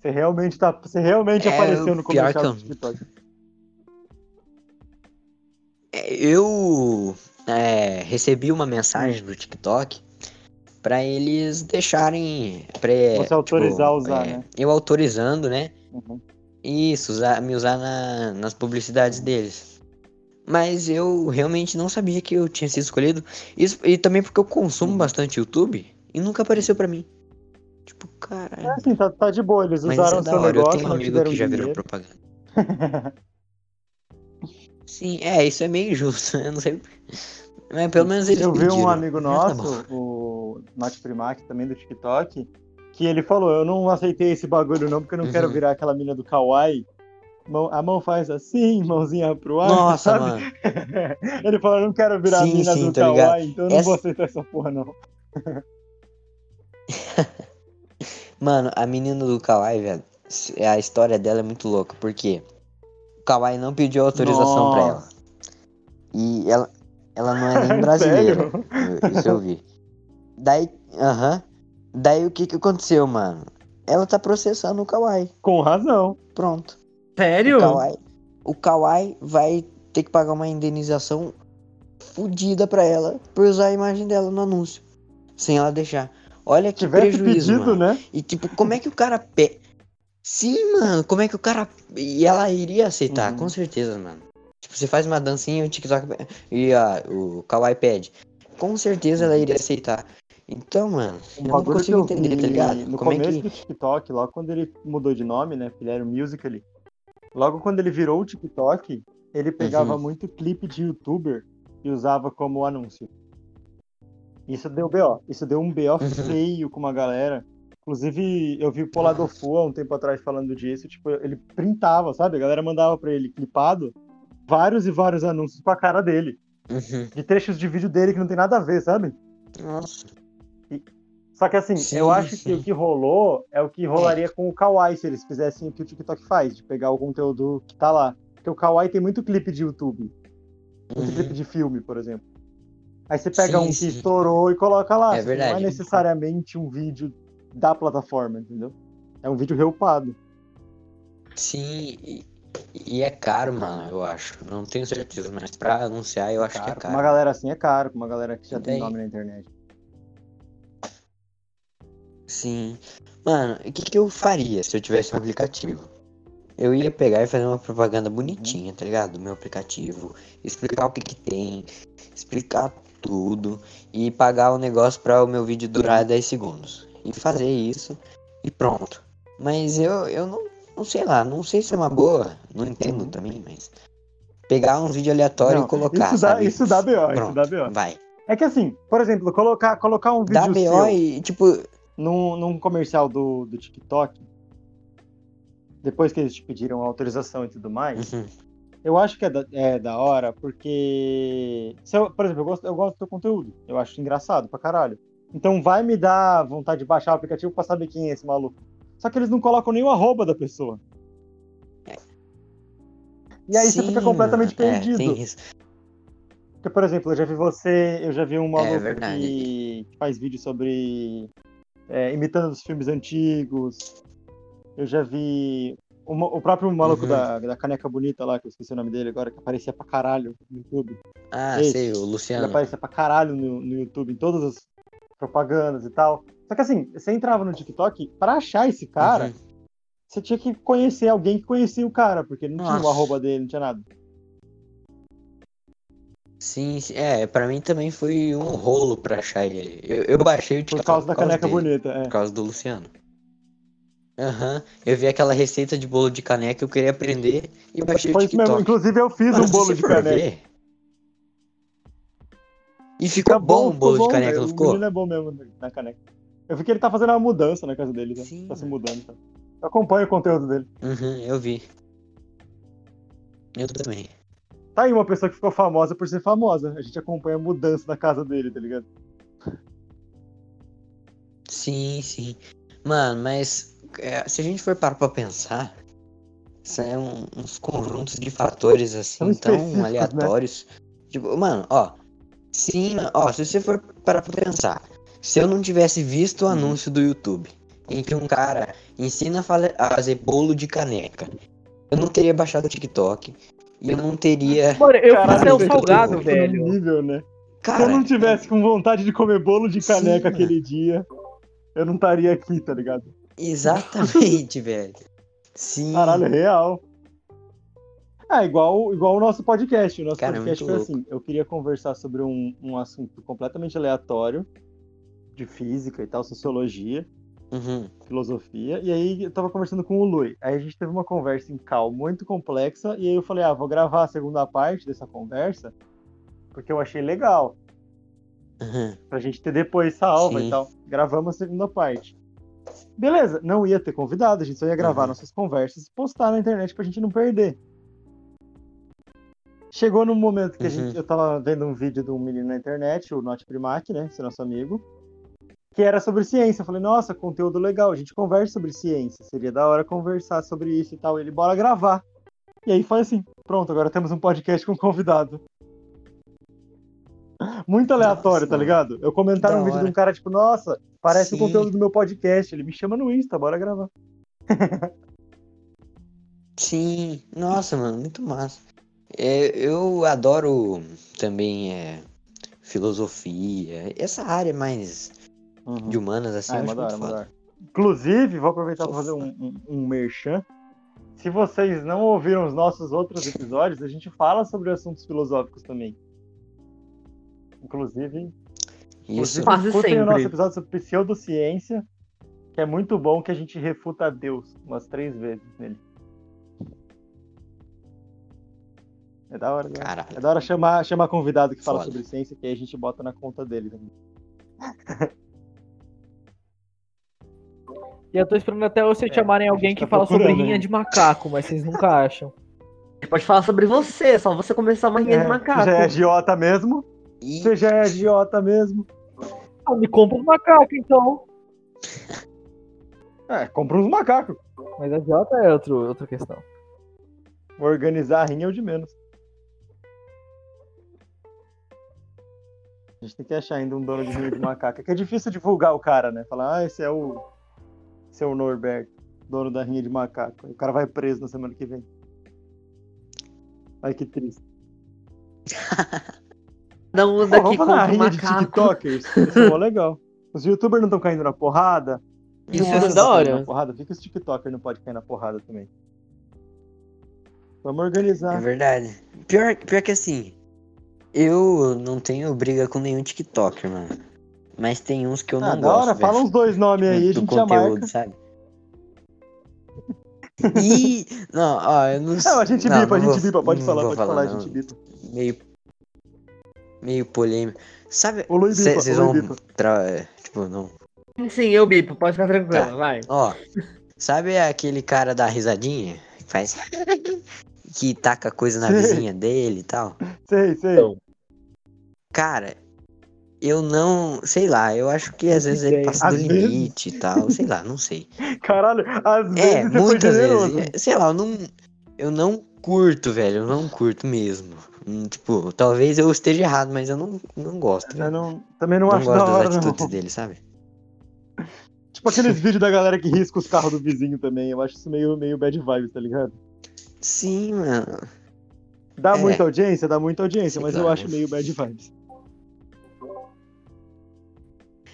Você realmente tá. Você realmente É, apareceu no comercial do que eu- TikTok. É, Eu é, recebi uma mensagem do TikTok pra eles deixarem. Pra, Você autorizar tipo, usar, é, né? Eu autorizando, né? Uhum. Isso, usar, me usar na- nas publicidades deles. Mas eu realmente não sabia que eu tinha sido escolhido. Isso, e também porque eu consumo Uhum. bastante YouTube e nunca apareceu pra mim. Tipo, É caralho. assim, tá, tá de boa, eles Mas usaram é o seu hora, eu negócio, tenho um amigo que já virou propaganda. [LAUGHS] Sim, é, isso é meio injusto, eu [LAUGHS] não sei. Mas pelo menos eles Eu vi um amigo tá nosso, bom. O Nath Primac, também do TikTok, que ele falou, eu não aceitei esse bagulho não, porque eu não quero Uhum. virar aquela mina do Kawaii. A mão faz assim, mãozinha pro ar, Nossa, sabe? mano. [LAUGHS] Ele falou, eu não quero virar a Sim, mina sim, do ligado. Kawaii, então eu não Essa- vou aceitar essa porra não. [LAUGHS] Mano, a menina do Kawaii, velho, a história dela é muito louca, porque o Kawaii não pediu autorização pra ela. Nossa. E ela, ela não é nem [LAUGHS] brasileira. Sério? Isso eu vi. Daí, aham. Daí o que que aconteceu, mano? Ela tá processando o Kawaii. Com razão. Pronto. Sério? O Kawaii, o vai ter que pagar uma indenização fodida pra ela por usar a imagem dela no anúncio. Sem ela deixar. Olha que Tivesse prejuízo, pedido, mano. né? E tipo, como é que o cara pe... Sim, mano, como é que o cara. E ela iria aceitar, Uhum. com certeza, mano. Tipo, você faz uma dancinha, o TikTok e a, o Kawaii pede. Com certeza ela iria aceitar. Então, mano, eu não consigo eu entender, vi tá ligado? no Como é começo que. do TikTok, logo quando ele mudou de nome, né? Ele era o Musical.ly. Logo quando ele virou o TikTok, ele pegava Uhum. muito clipe de youtuber e usava como anúncio. Isso deu BO. Isso deu um BO Uhum. feio com uma galera. Inclusive, eu vi o Poladofu há um tempo atrás falando disso. Tipo, ele printava, sabe? A galera mandava pra ele clipado vários e vários anúncios com a cara dele. Uhum. De trechos de vídeo dele que não tem nada a ver, sabe? Nossa. Só que assim, Sim, eu acho que sim. o que rolou é o que rolaria com o Kawaii se eles fizessem o que o TikTok faz, de pegar o conteúdo que tá lá. Porque o Kawaii tem muito clipe de YouTube, muito Uhum. clipe de filme, por exemplo. Aí você pega Sim, um que estourou e coloca lá. É Só que Não é verdade. necessariamente um vídeo da plataforma, entendeu? É um vídeo reupado. Sim, e, e é caro, mano, eu acho. Não tenho certeza, mas pra anunciar eu acho que é Caro. Caro. uma galera assim é caro, com uma galera que já tem nome na internet. Sim. Mano, o que, que eu faria se eu tivesse um aplicativo? Eu ia pegar e fazer uma propaganda bonitinha, tá ligado? Do meu aplicativo. Explicar o que que tem. Explicar tudo. E pagar o negócio pra o meu vídeo durar 10 segundos. E fazer isso. E pronto. Mas eu, eu não, não sei lá. Não sei se é uma boa. Não entendo também, mas... Pegar um vídeo aleatório Não, e colocar, isso dá, sabe? isso dá BO, isso Pronto, dá BO. Vai. É que assim, por exemplo, colocar, colocar um Dá vídeo BO seu e, tipo... num, num comercial do, do TikTok, depois que eles te pediram autorização e tudo mais, uhum. Eu acho que é da, é da hora porque. Se eu, por exemplo, eu gosto, eu gosto do teu conteúdo. Eu acho engraçado pra caralho. Então vai me dar vontade de baixar o aplicativo pra saber quem é esse maluco. Só que eles não colocam nem o arroba da pessoa. E aí você Sim, fica completamente é, perdido. tem isso. Porque, por exemplo, eu já vi você, eu já vi um maluco É verdade. que faz vídeo sobre. É, imitando os filmes antigos. Eu já vi o, o próprio maluco Uhum. da, da caneca bonita lá, que eu esqueci o nome dele agora, que aparecia pra caralho no YouTube. Ah, Esse, sei, o Ele Luciano. aparecia pra caralho no, no YouTube, em todas as propagandas e tal. Só que assim, você entrava no TikTok, pra achar esse cara, Uhum. você tinha que conhecer alguém que conhecia o cara, porque não tinha o Nossa. arroba dele, não tinha nada. Sim, é, pra mim também foi um rolo pra achar ele. Eu, eu baixei o Por TikTok causa da caneca dele, bonita. É. Por causa do Luciano. Aham, eu vi aquela receita de bolo de caneca, eu queria aprender e baixei Foi o isso mesmo. TikTok. Inclusive, eu fiz Mano, um se bolo de caneca. ver- E ficou bom o bolo de bom, caneca, velho. não O ficou? menino é bom mesmo na caneca. Eu vi que ele tá fazendo uma mudança na casa dele, né? Sim, Tá se mano. mudando. Tá? Eu acompanho o conteúdo dele. Uhum, eu vi. Eu também. Tá aí uma pessoa que ficou famosa por ser famosa. A gente acompanha a mudança na casa dele, tá ligado? Sim, sim. Mano, mas é, se a gente for parar pra pensar, são uns conjuntos de fatores assim tão né? aleatórios. Tipo, mano, ó. Sim, ó, se você for parar pra pensar, se eu não tivesse visto o Uhum. anúncio do YouTube em que um cara ensina a fazer bolo de caneca, eu não teria baixado o TikTok eu não teria. Mano, eu Caralho, fiz até o você salgado, velho. nível, né? Cara, Se eu não tivesse com vontade de comer bolo de Sim, caneca mano. aquele dia, eu não estaria aqui, tá ligado? exatamente, [LAUGHS] velho. Sim. Caralho, real. Ah, igual, igual o nosso podcast. O nosso Cara, é podcast foi assim: eu queria conversar sobre um, um assunto completamente aleatório, de física e tal, sociologia, Uhum. filosofia, e aí eu tava conversando com o Lui. Aí a gente teve uma conversa em cal muito complexa, e aí eu falei, ah, vou gravar a segunda parte dessa conversa, porque eu achei legal, Uhum. pra gente ter depois salva Sim. e tal. Gravamos a segunda parte. Beleza, não ia ter convidado, a gente só ia gravar Uhum. nossas conversas e postar na internet pra gente não perder. Chegou num momento que a Uhum. gente, eu tava vendo um vídeo de um menino na internet, o Not Primac, né, esse nosso amigo, que era sobre ciência. Eu falei, nossa, conteúdo legal, a gente conversa sobre ciência, seria da hora conversar sobre isso e tal. Ele, bora gravar. E aí foi assim, pronto, agora temos um podcast com convidado. Muito aleatório, Nossa, tá ligado? Eu comentar um vídeo de um cara, tipo, nossa, parece o Sim. conteúdo do meu podcast. Ele me chama no Insta, bora gravar. Sim, nossa, mano, muito massa. É, eu adoro também é, filosofia, essa área mais de humanas, assim, Ah, eu é muito hora. Inclusive, vou aproveitar para fazer um, um, um merchan. Se vocês não ouviram os nossos outros episódios, a gente fala sobre assuntos filosóficos também. Inclusive, Isso, inclusive Quase escutem o sempre. nosso episódio sobre pseudociência, que é muito bom, que a gente refuta Deus umas três vezes nele. É da hora, né? É da hora chamar, chamar convidado que fala Foda. sobre ciência, que aí a gente bota na conta dele também. [LAUGHS] E eu tô esperando até vocês É, chamarem alguém que tá fala sobre rinha ainda. de macaco, mas vocês nunca acham. Pode falar sobre você, é só você começar uma rinha É, de macaco. Você já é agiota mesmo? E Você já é agiota mesmo? Ah, me compra um macaco, então. É, compra uns macacos. Mas a Jota é outro, outra questão. Organizar a rinha é o de menos. A gente tem que achar ainda um dono de rinha de macaco. É que é difícil divulgar o cara, né? Falar, ah, esse é o. É o Norberto, dono da rinha de macaco. O cara vai preso na semana que vem. Ai, que triste. [LAUGHS] Daqui vamos fazer uma contra rinha de macaco. TikTokers? Isso é legal. Os youtubers não estão caindo na porrada. Isso Os é youtubers da não hora. Na porrada. Fica os TikTokers não pode cair na porrada também. Vamos é organizar. verdade. Pior, pior que assim, eu não tenho briga com nenhum TikToker, mano. Mas tem uns que eu Ah, não da gosto, hora, fala velho. uns dois nomes aí, a do gente já conteúdo, marca. sabe? [LAUGHS] E não, ó, eu não sei. Não, a gente não, bipa, a gente bipa, pode não falar, pode falar, a não. gente bipa. Meio meio polêmico. Sabe? O Lui bipa, Vocês vão tra- é, tipo, não. Sim, eu bipo, pode ficar tranquilo, Tá. vai. Ó, sabe aquele cara da risadinha que faz que taca coisa na Sei. vizinha dele e tal. Sei, sei. Então. Cara, eu não. Sei lá, eu acho que às vezes ele passa do Às vezes. limite e tal. Sei lá, não sei. [LAUGHS] Caralho, às vezes É, você foi muitas vezes. É, Sei lá, eu não. Eu não curto, velho. Eu não curto mesmo. Hum, Tipo, talvez eu esteja errado, mas eu não, não gosto, Eu não, também não, Não acho gosto da das hora, atitudes não. dele, sabe? Tipo aqueles vídeos da galera que risca os carros do vizinho também. Eu acho isso meio, meio bad vibes, tá ligado? Sim, mano. Dá É. muita audiência, dá muita audiência, Sei mas lá, eu acho meio bad vibes.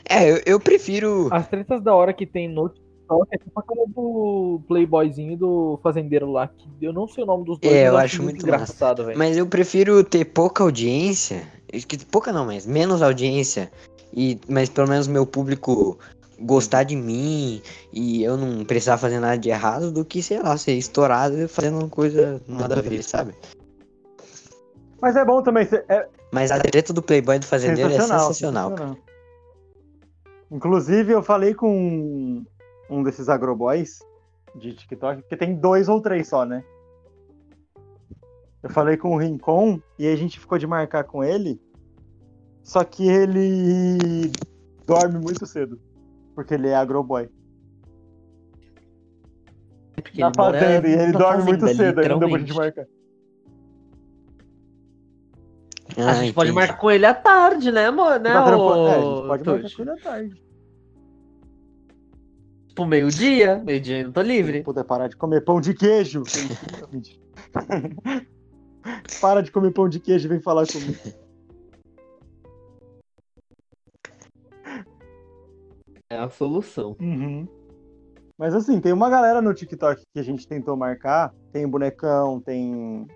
É, eu, eu prefiro. As tretas da hora que tem no TikTok é tipo aquela do Playboyzinho do fazendeiro lá, que eu não sei o nome dos dois, É, eu acho muito engraçado, velho. Mas eu prefiro ter pouca audiência. que- Pouca não, mas menos audiência. E, mas pelo menos meu público gostar de mim e eu não precisar fazer nada de errado do que, sei lá, ser estourado fazendo coisa nada a ver, sabe? Mas é bom também, é Mas a treta do Playboy do fazendeiro é sensacional. cara. Inclusive, eu falei com um desses agroboys de TikTok, porque tem dois ou três só, né? Eu falei com o Rincon e a gente ficou de marcar com ele. Só que ele dorme muito cedo. Porque ele é agroboy. Porque Na ele fazenda, e ele dorme muito cedo, deu pra gente literalmente. Marcar. A Ah, gente pode entendi. marcar com ele à tarde, né, mano? Né, ô, é, a gente pode marcar com ele à tarde. Tipo, meio-dia. Meio-dia eu não tô livre. Puder parar de comer pão de queijo. [LAUGHS] Para de comer pão de queijo e vem falar comigo. É a solução. Uhum. Mas assim, tem uma galera no TikTok que a gente tentou marcar. Tem o Bonecão, tem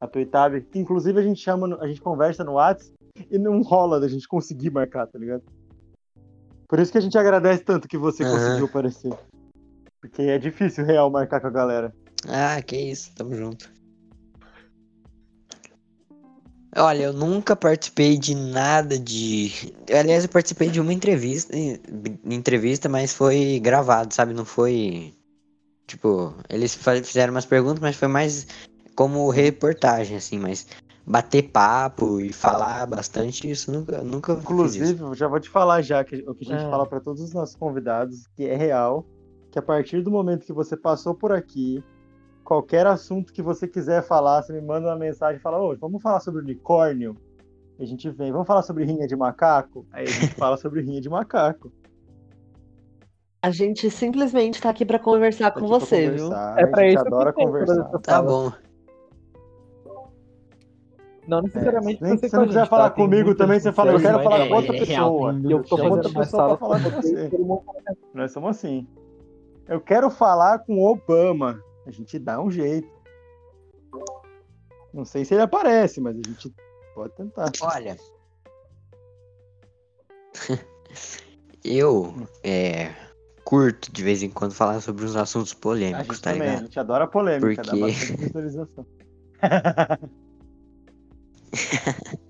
a que inclusive a gente chama, a gente conversa no WhatsApp e não rola da gente conseguir marcar, tá ligado? Por isso que a gente agradece tanto que você Aham. conseguiu aparecer. Porque é difícil real marcar com a galera. Ah, que isso, tamo junto. Olha, eu nunca participei de nada de. Aliás, eu participei de uma entrevista, entrevista, mas foi gravado, sabe? Não foi. Tipo, eles fizeram umas perguntas, mas foi mais como reportagem, assim, mas bater papo e falar bastante, isso nunca, nunca fiz isso. Inclusive, eu já vou te falar já que o que a gente Ah. fala pra todos os nossos convidados, que é real, que a partir do momento que você passou por aqui, qualquer assunto que você quiser falar, você me manda uma mensagem e fala, ô, vamos falar sobre unicórnio? A gente vem, vamos falar sobre rinha de macaco? Aí a gente [LAUGHS] fala sobre rinha de macaco. A gente simplesmente tá aqui pra conversar Tá com você, viu? conversar, É a pra gente isso que adora conversar. Tá bom. Não necessariamente ser você com a não quiser gente, falar tá? Tem comigo muitas também, você fala, eu quero falar com é- outra é pessoa. tem E eu tô Chama outra pessoa falar com com você, Nós somos assim. Eu quero falar com o Obama. A gente dá um jeito. Não sei se ele aparece, mas a gente pode tentar. Olha. [LAUGHS] eu é, curto de vez em quando falar sobre uns assuntos A polêmicos, gente tá também, a ligado? gente adora polêmica, dá Porque- bastante visualização. [LAUGHS] [LAUGHS]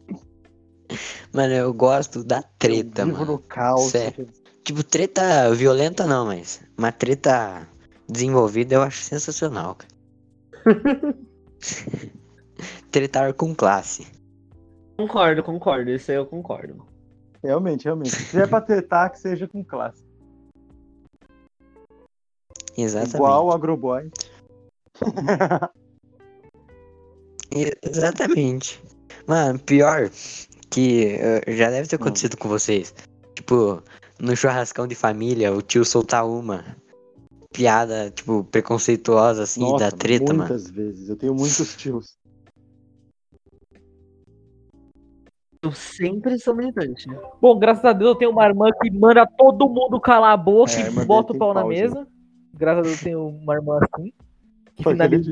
Mano, eu gosto da treta, Eu vivo mano. no caos. Sério. Tipo, treta violenta não, mas uma treta desenvolvida eu acho sensacional, cara. [LAUGHS] Tretar com classe. Concordo, concordo. Isso aí eu concordo. Realmente, realmente. Se tiver pra tretar, que seja com classe. [LAUGHS] Exatamente. Igual o Agroboy. Exatamente. Mano, pior que eh, já deve Hum. ter acontecido com vocês. Tipo, no churrascão de família, o tio soltar uma piada, tipo, preconceituosa, assim, Nossa, da treta, mano. muitas vezes. Eu tenho muitos tios. Eu sempre sou militante. Bom, graças a Deus eu tenho uma irmã que manda todo mundo calar a boca É, e bota o pau na pau, mesa. Graças a Deus eu tenho uma irmã assim. Que Foi finaliza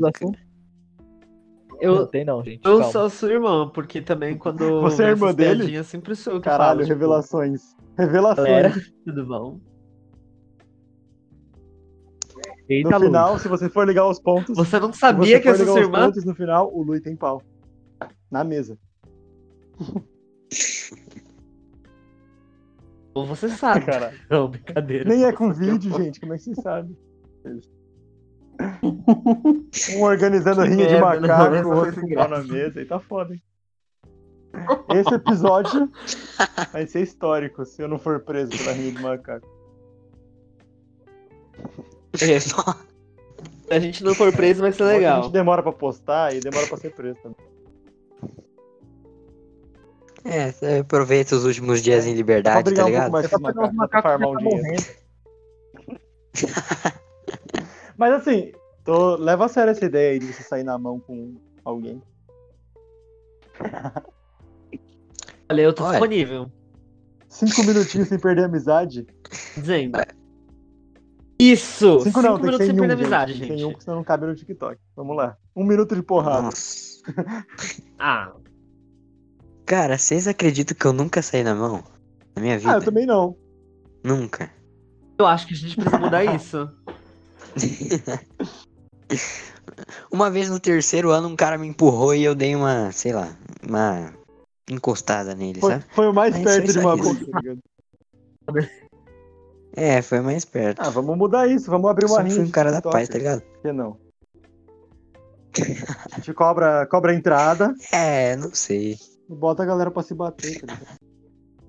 assunto. Não Eu, tem não, gente. eu calma. sou sua irmã, porque também quando. Você é irmã dele? sempre sou eu Caralho, falo. tipo, revelações. Revelações. Galera, tudo bom? Eita, No Lu. final, se você for ligar os pontos. Você não sabia você que eu sou ligar sua os irmã? pontos, no final, o Lui tem pau. Na mesa. Ou você sabe. Caralho. Não, brincadeira. Nem é com vídeo, gente. Como é que você sabe? Um organizando Que rinha de merda, não, macaco, essa o outro com pau na mesa. E tá foda, hein? Esse episódio [LAUGHS] vai ser histórico se eu não for preso pela rinha de macaco. É, Se a gente não for preso, vai ser A legal. gente demora pra postar e demora pra ser preso também. É, você aproveita os últimos dias em Pra liberdade, tá um pouco ligado? mais É os pra pegar macacos, os farmar um tá dinheiro. [LAUGHS] Mas assim, tô... leva a sério essa ideia aí de você sair na mão com alguém. [LAUGHS] Olha, eu tô Olha. disponível. Cinco minutinhos sem perder a amizade. Dizendo. Isso! Cinco, não, tem que minutos sem em um, perder gente. amizade, Tem que ser gente. em um, porque senão não cabe no TikTok. Vamos lá. Um minuto de porrada. Nossa. Ah, Cara, vocês acreditam que eu nunca saí na mão? Na minha vida? Ah, eu também não. Nunca. eu acho que a gente precisa mudar isso. [LAUGHS] Uma vez no terceiro ano, um cara me empurrou e eu dei uma, sei lá, uma encostada nele, Foi, sabe? foi o mais Mas perto de uma boca, tá ligado? É, foi mais perto. Ah, vamos mudar isso. Vamos abrir eu uma rinha fui um cara da paz, tá ligado? Por que não? A gente cobra, cobra a entrada [LAUGHS] É, não sei. e bota a galera pra se bater, tá ligado?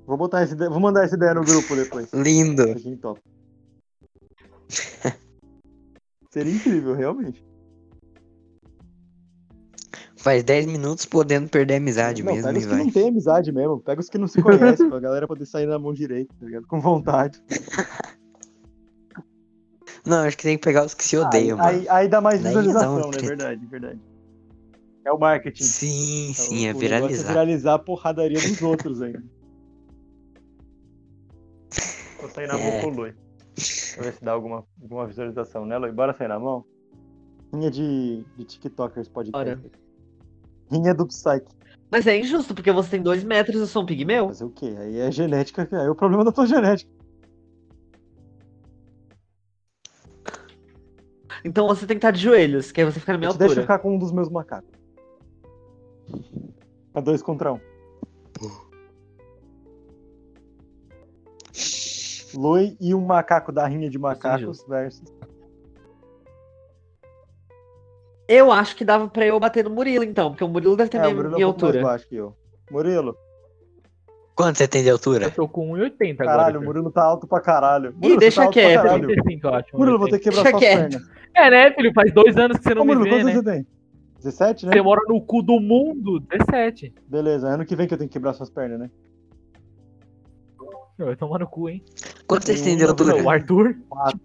Vou botar ideia, vou mandar essa ideia no grupo depois. Lindo. Quem topa. [LAUGHS] Seria incrível, realmente. Faz 10 minutos podendo perder a amizade não, mesmo pega os que vai. não tem amizade mesmo. Pega os que não se [LAUGHS] conhecem, pra galera poder sair na mão direita, tá ligado? Com vontade. [LAUGHS] Não, acho que tem que pegar os que se odeiam, aí, mano. aí, aí dá mais Daí visualização, uma né? treta. Verdade, verdade. É o marketing. Sim, Então, sim, é negócio viralizar. viralizar a porradaria dos outros ainda. [LAUGHS] Vou sair na mão É. Lui. Pra ver se dá alguma, alguma visualização, né, Lui? Bora sair na mão? Rinha de, de TikTokers podcast. Bora. Rinha do Psyche. Mas é injusto, porque você tem dois metros e eu sou um pigmeu. Fazer o quê? Aí é genética, aí é o problema da tua genética. Então você tem que estar de joelhos, que aí você fica na minha Eu te deixa altura. ficar com um dos meus macacos. Pra dois contra um. Lui e um macaco da rinha de macacos versus. Eu acho que dava pra eu bater no Murilo, então, porque o Murilo deve ter É, minha, o Murilo é minha um pouco mais altura. baixo que eu. Murilo, Quanto você tem de altura? Eu tô com 1,80 agora. caralho, o. Murilo tá alto pra caralho. Murilo, deixa você tá alto pra quieto. caralho. 35, eu acho. Murilo, vou ter 1,80. que quebrar Deixa suas quieto. pernas. É, né, filho? Faz dois anos que você não Ô, me Murilo, vê, quantos né? você tem? 17, né? Você mora no cu do mundo. 17. Beleza, ano que vem que eu tenho que quebrar suas pernas, né? Meu, vai tomar no cu, hein? Quanto vocês têm de altura? O Arthur.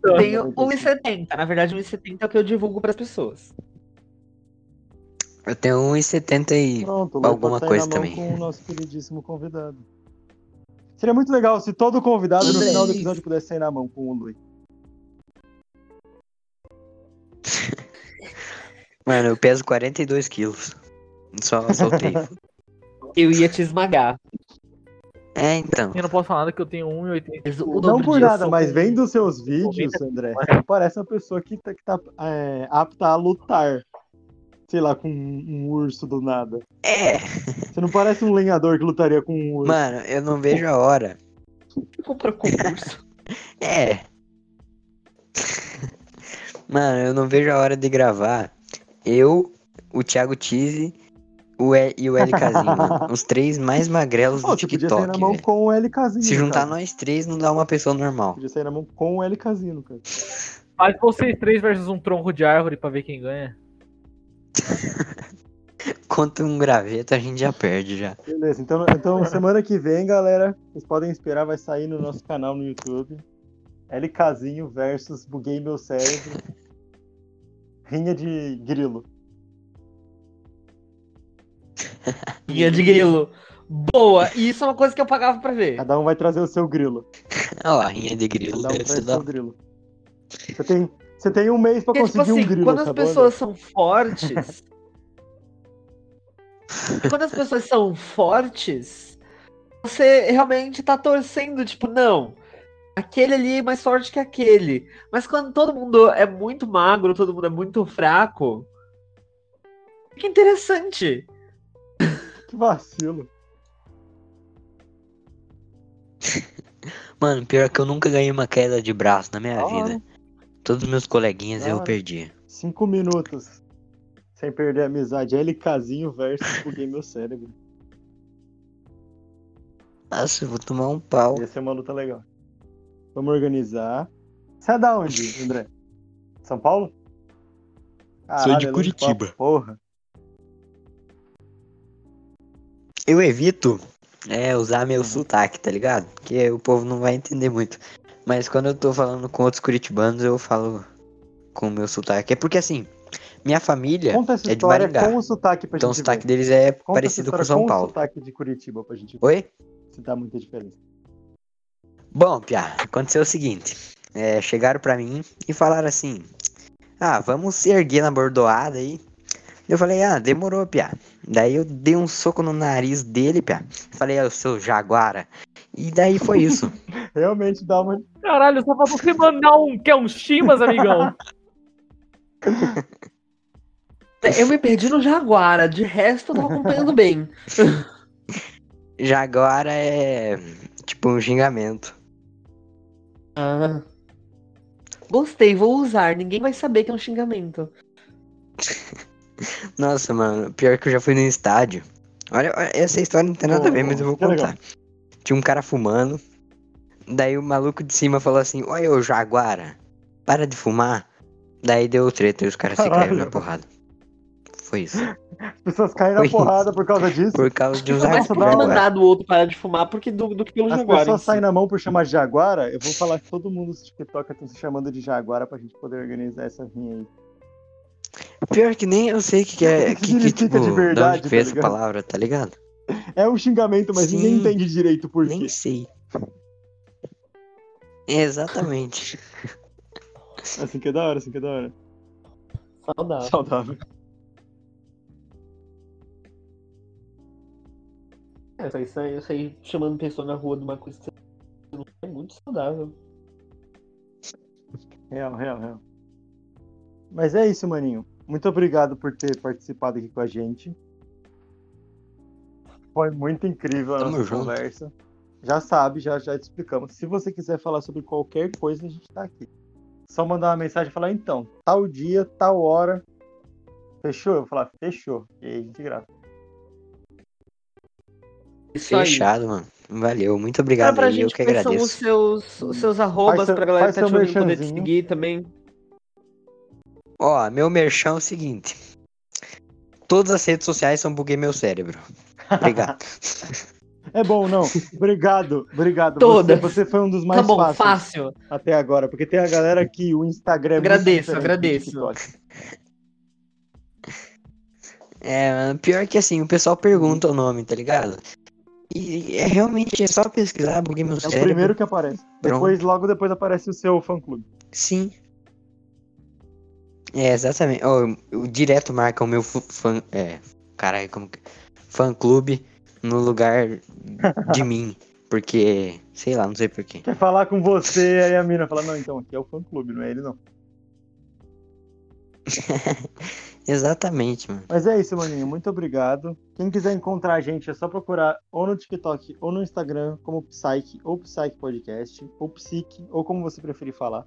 Eu tenho 95. 1,70. Na verdade, 1,70 é o que eu divulgo pras pessoas. Eu tenho 1,70 e. Pronto, alguma sair coisa na mão também. com o nosso queridíssimo convidado. Seria muito legal se todo convidado no final do episódio pudesse sair na mão com o Lui. [LAUGHS] Mano, eu peso 42 quilos. Só soltei. Eu ia te esmagar. É, então. Eu não posso falar nada que eu tenho 1,80. Mas o Não dobro por nada, mas vendo os seus vídeos, 90. André, você [LAUGHS] parece uma pessoa que tá, que tá é, apta a lutar. Sei lá, com um, urso do nada. É, Você não parece um lenhador que lutaria com um urso. mano, eu não vejo a hora. um compra concurso. [LAUGHS] É. Mano, eu não vejo a hora de gravar. Eu, o Thiago Tise o e, e o LKzinho, mano. [LAUGHS] Os três mais magrelos Pô, do você podia sair na TikTok, mão com o LKzinho. Se juntar cara. nós três, não dá uma pessoa normal. Podia sair na mão com o LKzinho, cara. Faz vocês três versus um tronco de árvore pra ver quem ganha. [LAUGHS] Contra um graveto, a gente já perde já. Beleza, então, então semana que vem, galera, vocês podem esperar, vai sair no nosso canal no YouTube. LKzinho versus Buguei Meu Cérebro. Rinha de grilo. Guia de grilo. Boa! E isso é uma coisa que eu pagava pra ver. Cada um vai trazer o seu grilo. Olha lá, rinha de grilo. Cada um Deve traz ser o da... seu grilo. Você tem, você tem um mês pra Porque, tipo conseguir assim, um grilo. quando as bom, pessoas são fortes. quando as pessoas são fortes, você realmente tá torcendo, tipo, não. Aquele ali é mais forte que aquele. Mas quando todo mundo é muito magro, todo mundo é muito fraco. Que interessante. Que vacilo. Mano, pior que eu nunca ganhei uma queda de braço na minha hora. vida. Todos os meus coleguinhas eu perdi. Cinco minutos. Sem perder a amizade. LKzinho versus Buguei Meu Cérebro. Nossa, eu vou tomar um pau. Ia ser uma luta legal. Vamos organizar. Você é da onde, André? São Paulo? Sou de é Curitiba. Porra. Eu evito é, usar meu Uhum. sotaque, tá ligado? Porque o povo não vai entender muito. Mas quando eu tô falando com outros curitibanos, eu falo com o meu sotaque. É porque assim, minha família Conta essa é de Maringá. com o sotaque pra Então o gente sotaque ver. deles é Conta parecido com São o Paulo. sotaque de Curitiba pra gente ver Oi? se dá muita diferença. Bom, Pia, aconteceu o seguinte. É, chegaram pra mim e falaram assim: Ah, vamos se erguer na bordoada aí. Eu falei, ah, demorou, Pia. Daí eu dei um soco no nariz dele, Pia. Falei, ah, o seu jaguara. E daí foi isso. [LAUGHS] Realmente dá uma. Caralho, só faltou você mandar um. Quer um chimas, amigão? Eu me perdi no Jaguara, de resto eu tava acompanhando bem. [LAUGHS] Jaguara é tipo um xingamento. Ah. Gostei, vou usar. Ninguém vai saber que é um xingamento. [LAUGHS] Nossa, mano, pior que eu já fui no estádio. Olha, essa história não tem nada a ver, mas eu vou contar. Tinha um cara fumando. Daí o maluco de cima falou assim: Olha, ô Jaguara, para de fumar. Daí deu treta e os caras se caíram na porrada. Foi isso. As pessoas caem na porrada por causa disso. Por causa de um Mais Nossa, por da hora. ter Jaguara. mandado o outro parar de fumar porque do, do que pelo As Jaguara. pessoas em si. saem na mão por chamar de Jaguara. Eu vou falar que todo mundo no TikTok estão se chamando de Jaguara pra gente poder organizar essa rinha aí. Pior que nem eu sei o que, que é. [LAUGHS] Que Que, tipo, de verdade, onde que veio tá ligado? palavra, tá ligado? É um xingamento, mas Sim. ninguém entende direito por quê. Nem sei. Exatamente. [LAUGHS] Assim que é da hora, assim que é da hora. Saudável. Saudável. É, isso aí, isso aí, isso aí chamando pessoa na rua de uma coisa que você não é muito saudável. Real, real, real. Mas é isso, maninho. Muito obrigado por ter participado aqui com a gente. Foi muito incrível a nossa junto. conversa. Já sabe, já, já te explicamos. Se você quiser falar sobre qualquer coisa, a gente tá aqui. Só mandar uma mensagem e falar, então, tal dia, tal hora. Fechou? Eu vou falar, fechou. E aí a gente grava. Isso aí. Fechado, mano. Valeu. Muito Fala obrigado pra aí. Eu gente que quais são os agradeço. seus, os seus arrobas seu- pra galera que faz tá te ouvindo poder te seguir também. Ó, meu merchan é o seguinte. Todas as redes sociais são buguei meu cérebro. Obrigado. [LAUGHS] É bom, não. Obrigado, obrigado. Todas. Você, você foi um dos mais tá bom, fáceis fácil. até agora, porque tem a galera que o Instagram é Agradeço, agradeço. É, mano, pior que assim, o pessoal pergunta o nome, tá ligado? E é realmente é só pesquisar, buguei meu É o cérebro. primeiro que aparece. Pronto. Depois, logo depois aparece o seu fã clube. Sim. É, exatamente. O direto marca o meu fã. É. Caralho, como que. Fã clube no lugar de [LAUGHS] mim. Porque. Sei lá, não sei porquê. Quer falar com você, aí a mina fala, não, então aqui é o fã clube, não é ele não. [LAUGHS] Exatamente, mano. Mas é isso, maninho. Muito obrigado. Quem quiser encontrar a gente é só procurar ou no TikTok ou no Instagram como Psyche ou Psyche Podcast, ou Psique, ou como você preferir falar.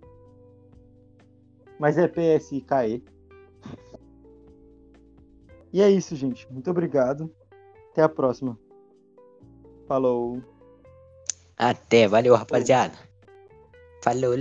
Mas é PSKE. E é isso, gente. Muito obrigado. Até a próxima. Falou. Até, valeu, rapaziada. Falou.